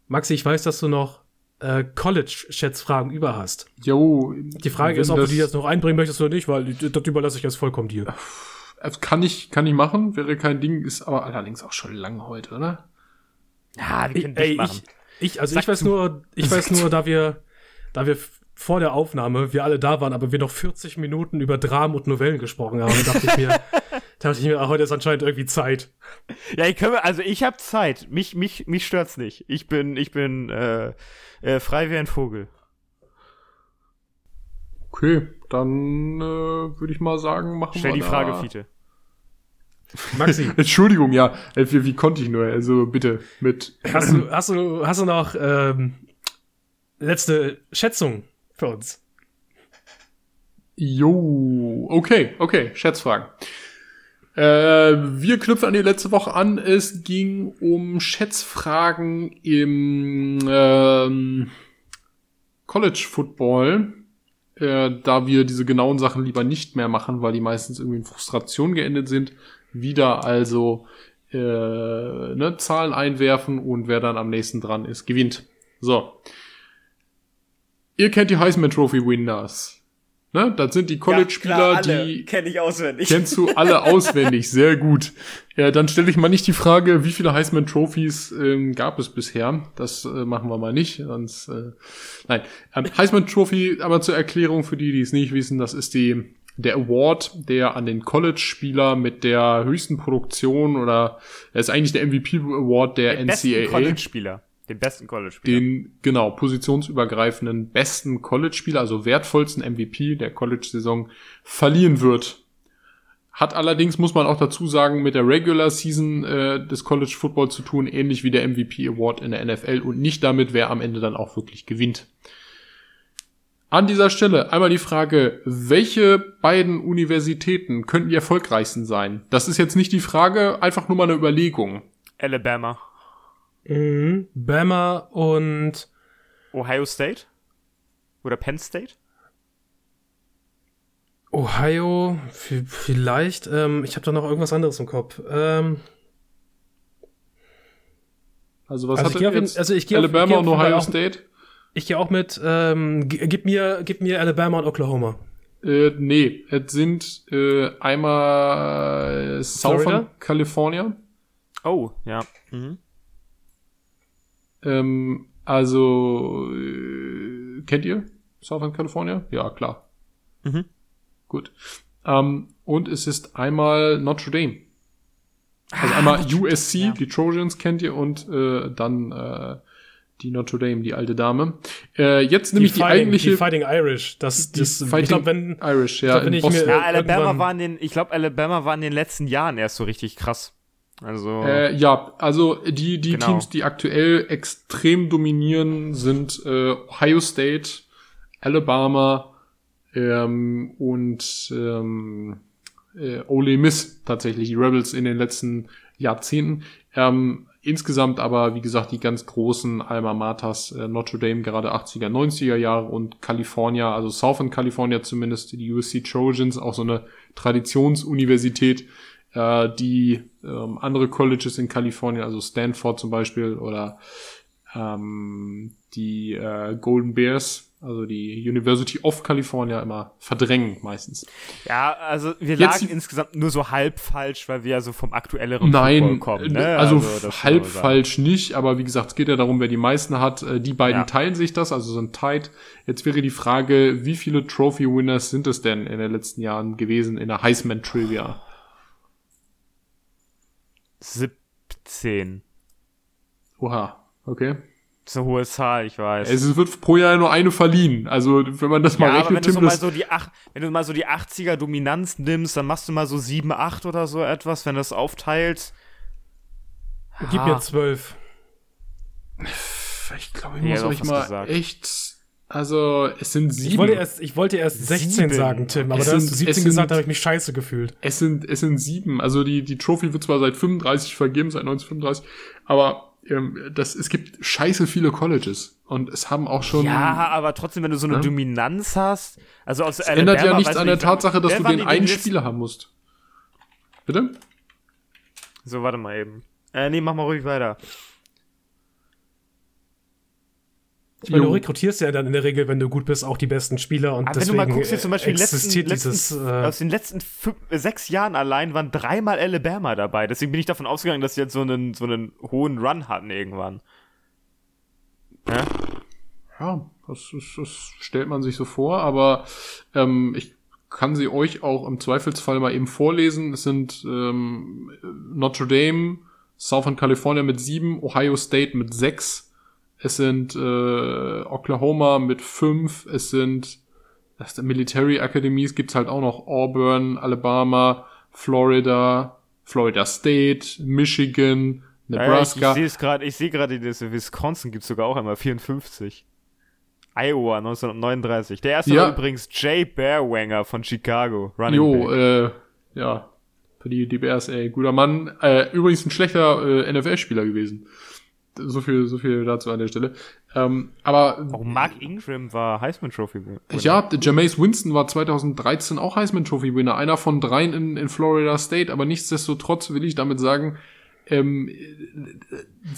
Maxi, ich weiß, dass du noch äh, College-Schätzfragen über hast. Jo. Die Frage ist, ob du die jetzt noch einbringen möchtest oder nicht, weil das überlasse ich jetzt vollkommen dir. Kann ich, kann ich machen, wäre kein Ding, ist aber allerdings auch schon lang heute, oder? Ja, wir können ich, ey, machen. Ich, ich also Sag ich weiß nur, ich weiß nur, da wir, da wir vor der Aufnahme wir alle da waren, aber wir noch 40 Minuten über Dramen und Novellen gesprochen haben, dachte ich mir, dachte ich mir, heute ist anscheinend irgendwie Zeit. Ja, ich können, also ich habe Zeit. Mich, mich, mich stört's nicht. Ich bin, ich bin äh, äh, frei wie ein Vogel. Okay, dann äh, würde ich mal sagen, machen Stell wir die Frage, Fiete. Maxi. Entschuldigung, ja. Äh, wie, wie konnte ich nur? Also bitte mit. Hast du, hast du, hast du noch ähm, letzte Schätzung für uns. Jo, okay, okay, Schätzfragen. Äh, wir knüpfen an die letzte Woche an. Es ging um Schätzfragen im ähm, College Football. Äh, da wir diese genauen Sachen lieber nicht mehr machen, weil die meistens irgendwie in Frustration geendet sind. Wieder also äh, ne, Zahlen einwerfen und wer dann am nächsten dran ist, gewinnt. So. Ihr kennt die Heisman Trophy Winners. Ne? Das sind die College-Spieler, ja, die. Kenn ich auswendig. Kennst du alle auswendig, sehr gut. Ja, dann stelle ich mal nicht die Frage, wie viele Heisman Trophies ähm, gab es bisher. Das äh, machen wir mal nicht. Sonst, äh, nein. Ähm, Heisman Trophy, aber zur Erklärung für die, die es nicht wissen, das ist die der Award, der an den College-Spieler mit der höchsten Produktion oder er ist eigentlich der MVP Award der, der NCAA. College-Spieler. Den besten College-Spieler. Den, genau, positionsübergreifenden besten College-Spieler, also wertvollsten MVP der College-Saison verliehen wird. Hat allerdings, muss man auch dazu sagen, mit der Regular Season äh, des College Football zu tun, ähnlich wie der MVP Award in der NFL und nicht damit, wer am Ende dann auch wirklich gewinnt. An dieser Stelle einmal die Frage, welche beiden Universitäten könnten die erfolgreichsten sein? Das ist jetzt nicht die Frage, einfach nur mal eine Überlegung. Alabama. Mhm. Bama und Ohio State? Oder Penn State? Ohio, vielleicht. Ähm, ich habe da noch irgendwas anderes im Kopf. Ähm, also was also hat jetzt? Also ich gehe Alabama auf, ich geh und Ohio auch, State? Ich gehe auch mit. Ähm, gib mir, gib mir Alabama und Oklahoma. Äh, nee, es sind äh, einmal Southern California. Oh, ja. Mhm. Ähm, also, äh, kennt ihr Southern California? Ja, klar. Mhm. Gut. Ähm, und es ist einmal Notre Dame. Also ah, einmal USC, ja. die Trojans kennt ihr, und äh, dann äh, die Notre Dame, die alte Dame. Äh, jetzt nämlich die, die eigentliche. Die Fighting Irish. Das, das Fighting ich glaub, wenn, Irish, ja. Ich glaub, wenn ich mir ja, Alabama war in den, ich glaube, Alabama war in den letzten Jahren erst so richtig krass. Also äh, ja, also die die genau. Teams, die aktuell extrem dominieren, sind äh, Ohio State, Alabama ähm, und ähm, äh, Ole Miss tatsächlich die Rebels in den letzten Jahrzehnten. Ähm, insgesamt aber, wie gesagt, die ganz großen Alma Maters, äh, Notre Dame gerade 80er, 90er Jahre und California, also Southern California zumindest, die USC Trojans, auch so eine Traditionsuniversität, äh, die ähm, andere Colleges in Kalifornien, also Stanford zum Beispiel oder ähm, die äh, Golden Bears, also die University of California immer verdrängen meistens. Ja, also wir Jetzt, lagen insgesamt nur so halb falsch, weil wir ja so vom aktuelleren Nein, kommen. Ne? Also, also halb falsch nicht, aber wie gesagt, es geht ja darum, wer die meisten hat. Äh, die beiden ja. teilen sich das, also sind tight. Jetzt wäre die Frage, wie viele Trophy-Winners sind es denn in den letzten Jahren gewesen in der Heisman-Trivia? 17. Oha, okay. Das ist eine hohe Zahl, ich weiß. Es wird pro Jahr nur eine verliehen. Also, wenn man das mal ja, rechnet, wenn du, so mal so die ach, wenn du mal so die 80er Dominanz nimmst, dann machst du mal so 7, 8 oder so etwas, wenn du das aufteilst. Gib mir 12. Ich glaube, ich muss euch mal gesagt. echt also, es sind sieben. Ich wollte erst, ich wollte erst 16 sieben. sagen, Tim, aber da hast du 17 sind, gesagt, da habe ich mich scheiße gefühlt. Es sind, es sind sieben. Also, die, die Trophy wird zwar seit 35 vergeben, seit 1935, aber ähm, das, es gibt scheiße viele Colleges. Und es haben auch schon. Ja, aber trotzdem, wenn du so eine ja? Dominanz hast, also aus Es Alabama, ändert ja nichts an der nicht, Tatsache, dass du den einen Spieler haben musst. Bitte? So, warte mal eben. Äh, nee, mach mal ruhig weiter. Ich meine, du rekrutierst ja dann in der Regel, wenn du gut bist, auch die besten Spieler und Aber deswegen wenn du mal guckst, jetzt zum Beispiel letzten, dieses, letzten, äh, aus den letzten fünf, sechs Jahren allein waren dreimal Alabama dabei. Deswegen bin ich davon ausgegangen, dass sie jetzt so einen, so einen hohen Run hatten irgendwann. Ja, ja das, ist, das stellt man sich so vor, aber ähm, ich kann sie euch auch im Zweifelsfall mal eben vorlesen. Es sind ähm, Notre Dame, Southern California mit sieben, Ohio State mit sechs, es sind äh, Oklahoma mit fünf, es sind das Military Academies gibt's halt auch noch Auburn, Alabama, Florida, Florida State, Michigan, Nebraska. Ja, ich sehe es gerade, ich sehe gerade, Wisconsin gibt's sogar auch einmal 54. Iowa 1939. Der erste ja. war übrigens Jay Bearwanger von Chicago. Running jo, back. äh, ja, für die, die Bears, ey, guter Mann. Äh, übrigens ein schlechter äh, NFL-Spieler gewesen so viel, so viel dazu an der Stelle. Ähm, aber auch Mark Ingram war Heisman Trophy Winner. Ja, Jameis Winston war 2013 auch Heisman Trophy Winner, einer von dreien in, in Florida State. Aber nichtsdestotrotz will ich damit sagen, ähm,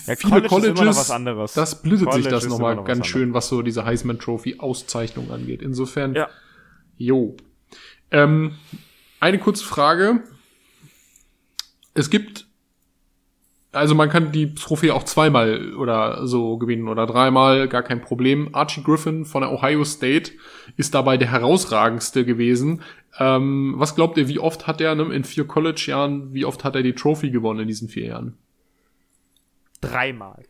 ja, viele College Colleges, das College sich das nochmal noch ganz schön, was so diese Heisman Trophy Auszeichnung angeht. Insofern, ja. jo. Ähm, eine kurze Frage. Es gibt also man kann die Trophäe auch zweimal oder so gewinnen oder dreimal, gar kein Problem. Archie Griffin von der Ohio State ist dabei der herausragendste gewesen. Ähm, was glaubt ihr, wie oft hat er ne, in vier College-Jahren, wie oft hat er die Trophy gewonnen in diesen vier Jahren? Dreimal.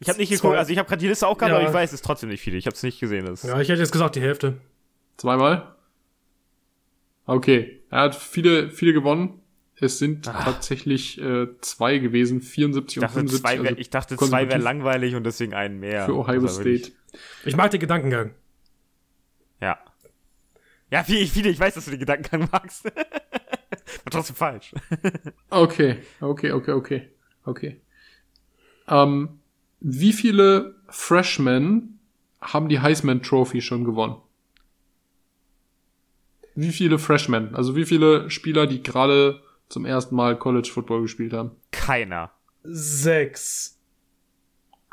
Ich habe nicht geguckt, also ich habe gerade die Liste auch gehabt, ja. aber ich weiß es trotzdem nicht viel. Ich habe es nicht gesehen. Das ja, ich hätte jetzt gesagt die Hälfte. Zweimal? Okay, er hat viele, viele gewonnen. Es sind Ach. tatsächlich äh, zwei gewesen, 74 ich dachte, und 75. Zwei wär, also ich dachte, zwei wäre langweilig und deswegen einen mehr. Für Ohio also State. Ich, ich mag den Gedankengang. Ja. Ja, viele, viele, ich weiß, dass du den Gedankengang magst. War trotzdem falsch. okay, okay, okay, okay, okay. Ähm, wie viele Freshmen haben die Heisman Trophy schon gewonnen? Wie viele Freshmen? Also wie viele Spieler, die gerade zum ersten Mal College Football gespielt haben? Keiner. Sechs.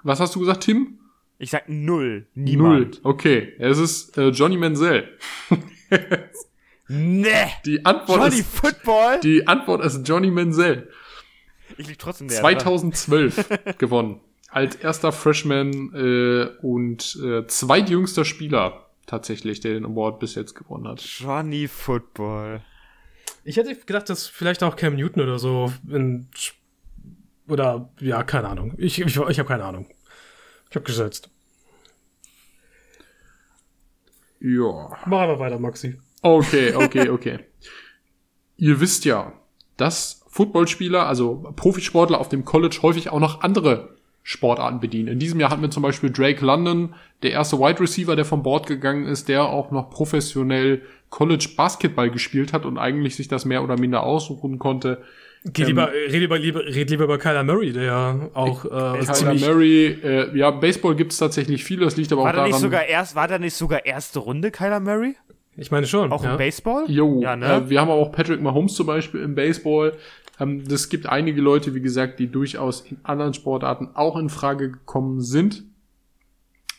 Was hast du gesagt, Tim? Ich sag null. Niemand. Null. Okay. Es ist äh, Johnny Menzel. nee. Die Antwort Johnny ist, Football? Die Antwort ist Johnny Menzel. Ich lieg trotzdem der 2012 gewonnen. Als erster Freshman äh, und äh, zweitjüngster Spieler tatsächlich, der den Award bis jetzt gewonnen hat. Johnny Football. Ich hätte gedacht, dass vielleicht auch Cam Newton oder so in, oder ja, keine Ahnung. Ich, ich, ich habe keine Ahnung. Ich habe gesetzt. Ja. Machen wir weiter, Maxi. Okay, okay, okay. Ihr wisst ja, dass Footballspieler, also Profisportler auf dem College häufig auch noch andere Sportarten bedienen. In diesem Jahr hatten wir zum Beispiel Drake London, der erste Wide Receiver, der vom Board gegangen ist, der auch noch professionell College Basketball gespielt hat und eigentlich sich das mehr oder minder aussuchen konnte. Geh lieber, ähm, red, lieber, lieber, red lieber über Kyler Murray, der ja auch äh, Kyler ziemlich Murray, äh, ja, Baseball gibt es tatsächlich viel, das liegt aber war auch daran. Nicht sogar erst, war da nicht sogar erste Runde, Kyler Murray? Ich meine schon. Auch ja. im Baseball? Jo, ja, ne? Äh, wir haben auch Patrick Mahomes zum Beispiel im Baseball. Ähm, es gibt einige Leute, wie gesagt, die durchaus in anderen Sportarten auch in Frage gekommen sind.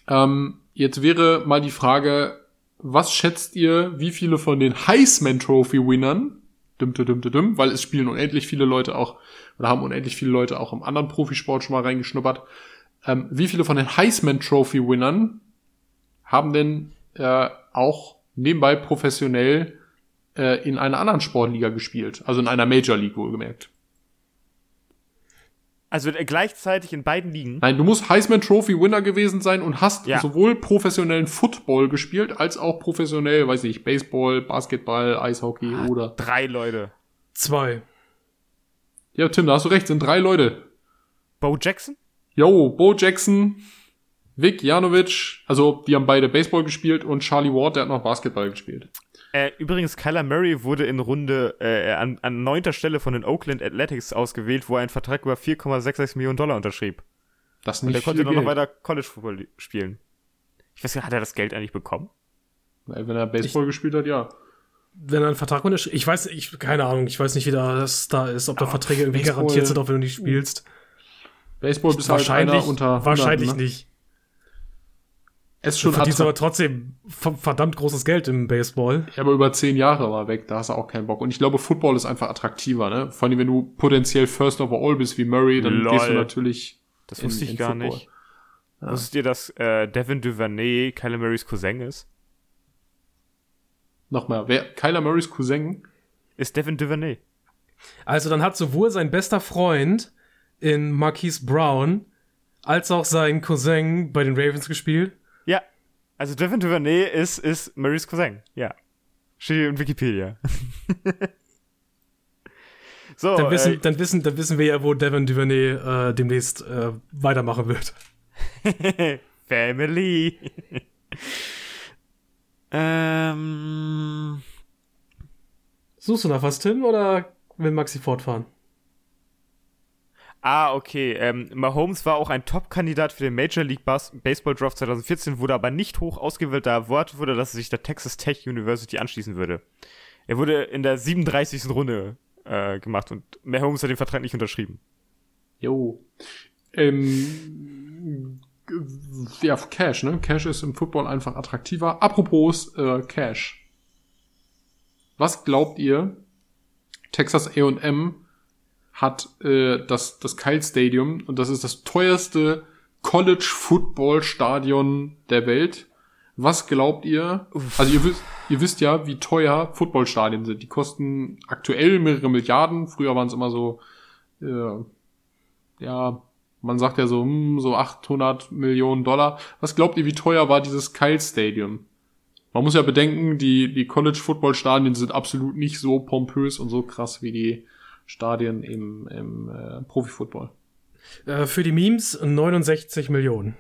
Ähm, jetzt wäre mal die Frage, was schätzt ihr, wie viele von den Heisman Trophy Winnern, düm, düm, düm, düm, weil es spielen unendlich viele Leute auch, oder haben unendlich viele Leute auch im anderen Profisport schon mal reingeschnuppert, ähm, wie viele von den Heisman Trophy Winnern haben denn äh, auch nebenbei professionell äh, in einer anderen Sportliga gespielt, also in einer Major League wohlgemerkt? Also äh, gleichzeitig in beiden Ligen? Nein, du musst Heisman Trophy Winner gewesen sein und hast ja. sowohl professionellen Football gespielt, als auch professionell, weiß ich, Baseball, Basketball, Eishockey ah, oder. Drei Leute. Zwei. Ja, Tim, da hast du recht, sind drei Leute. Bo Jackson? Jo, Bo Jackson, Vic Janovic, also die haben beide Baseball gespielt und Charlie Ward, der hat noch Basketball gespielt. Äh, übrigens, Kyler Murray wurde in Runde äh, an, an neunter Stelle von den Oakland Athletics ausgewählt, wo er einen Vertrag über 4,66 Millionen Dollar unterschrieb. Das nicht Und er konnte dann noch weiter College Football spielen. Ich weiß nicht, hat er das Geld eigentlich bekommen? Wenn er Baseball ich, gespielt hat, ja. Wenn er einen Vertrag unterschrieb, ich weiß, ich, keine Ahnung, ich weiß nicht, wie das da ist, ob da Verträge irgendwie Baseball, garantiert sind, auch wenn du nicht spielst. Baseball bist halt wahrscheinlich, halt unter 100, Wahrscheinlich ne? nicht. Es schon du verdienst aber trotzdem verdammt großes Geld im Baseball. Ja, aber über zehn Jahre war weg, da hast du auch keinen Bock. Und ich glaube, Football ist einfach attraktiver, ne? Vor allem, wenn du potenziell First Overall bist wie Murray, dann Lol. gehst du natürlich. Das wusste in, ich gar Football. nicht. Ja. Wusstet ihr, dass äh, Devin Duvernay Kyler Murrays Cousin ist? Nochmal, wer Kyler Murrays Cousin? Ist Devin Duvernay. Also dann hat sowohl sein bester Freund in Marquise Brown als auch sein Cousin bei den Ravens gespielt. Also Devin Duvernay ist, ist Murrays Cousin. Ja. Steht in Wikipedia. so, dann wissen, äh, dann, wissen, dann wissen wir ja, wo Devin Duvernay äh, demnächst äh, weitermachen wird. Family. ähm. Suchst du nach was, Tim, oder will Maxi fortfahren? Ah, okay. Ähm, Mahomes war auch ein Top-Kandidat für den Major League Bas Baseball Draft 2014, wurde aber nicht hoch ausgewählt, da erwartet wurde, dass er sich der Texas Tech University anschließen würde. Er wurde in der 37. Runde äh, gemacht und Mahomes hat den Vertrag nicht unterschrieben. Jo. Ähm, ja, Cash, ne? Cash ist im Football einfach attraktiver. Apropos äh, Cash. Was glaubt ihr? Texas A&M hat äh, das, das Kyle Stadium und das ist das teuerste College Football Stadion der Welt. Was glaubt ihr? Uff. Also ihr wisst, ihr wisst ja, wie teuer Footballstadien sind. Die kosten aktuell mehrere Milliarden. Früher waren es immer so, äh, ja, man sagt ja so, hm, so 800 Millionen Dollar. Was glaubt ihr, wie teuer war dieses Kyle Stadium? Man muss ja bedenken, die, die College Football Stadien sind absolut nicht so pompös und so krass wie die Stadien im, im äh, Profifootball? Äh, für die Memes 69 Millionen.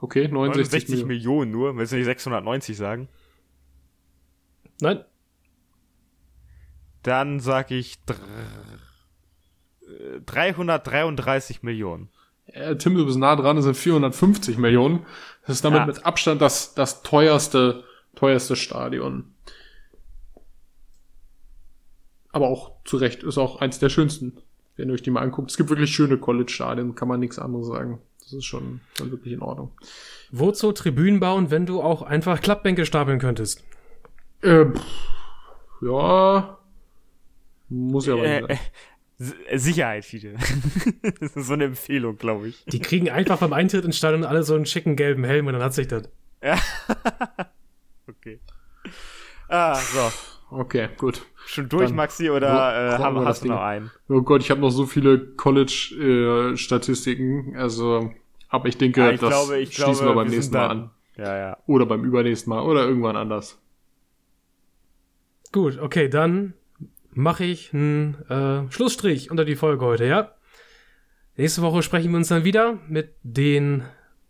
Okay, 69, 69 Millionen. Millionen nur. Willst du nicht 690 sagen? Nein. Dann sag ich 333 Millionen. Äh, Tim, du bist nah dran, das sind 450 Millionen. Das ist damit ja. mit Abstand das, das teuerste, teuerste Stadion aber auch zu Recht, ist auch eins der schönsten, wenn ihr euch die mal anguckt. Es gibt wirklich schöne College-Stadien, kann man nichts anderes sagen. Das ist schon, schon wirklich in Ordnung. Wozu Tribünen bauen, wenn du auch einfach Klappbänke stapeln könntest? Äh, ja. Muss ja aber äh, nicht sein. Äh, Sicherheit, viele. das ist so eine Empfehlung, glaube ich. Die kriegen einfach beim Eintritt ins Stadion alle so einen schicken gelben Helm und dann hat sich das. Ja. okay. Ah, so. Okay, gut. Schon durch, Dann, Maxi, oder äh, haben, hast du noch einen? Oh Gott, ich habe noch so viele College-Statistiken. Äh, also, aber ich denke, ja, ich das glaube, ich schließen glaube, wir beim wir nächsten Mal an. Ja, ja. Oder beim übernächsten Mal oder irgendwann anders. Gut, okay, dann mache ich einen äh, Schlussstrich unter die Folge heute, ja? Nächste Woche sprechen wir uns dann wieder mit den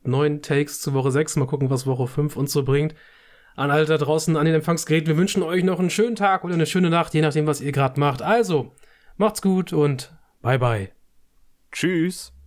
neuen Takes zu Woche 6. Mal gucken, was Woche 5 uns so bringt. An alle da draußen an den Empfangsgeräten. Wir wünschen euch noch einen schönen Tag oder eine schöne Nacht, je nachdem, was ihr gerade macht. Also, macht's gut und bye bye. Tschüss.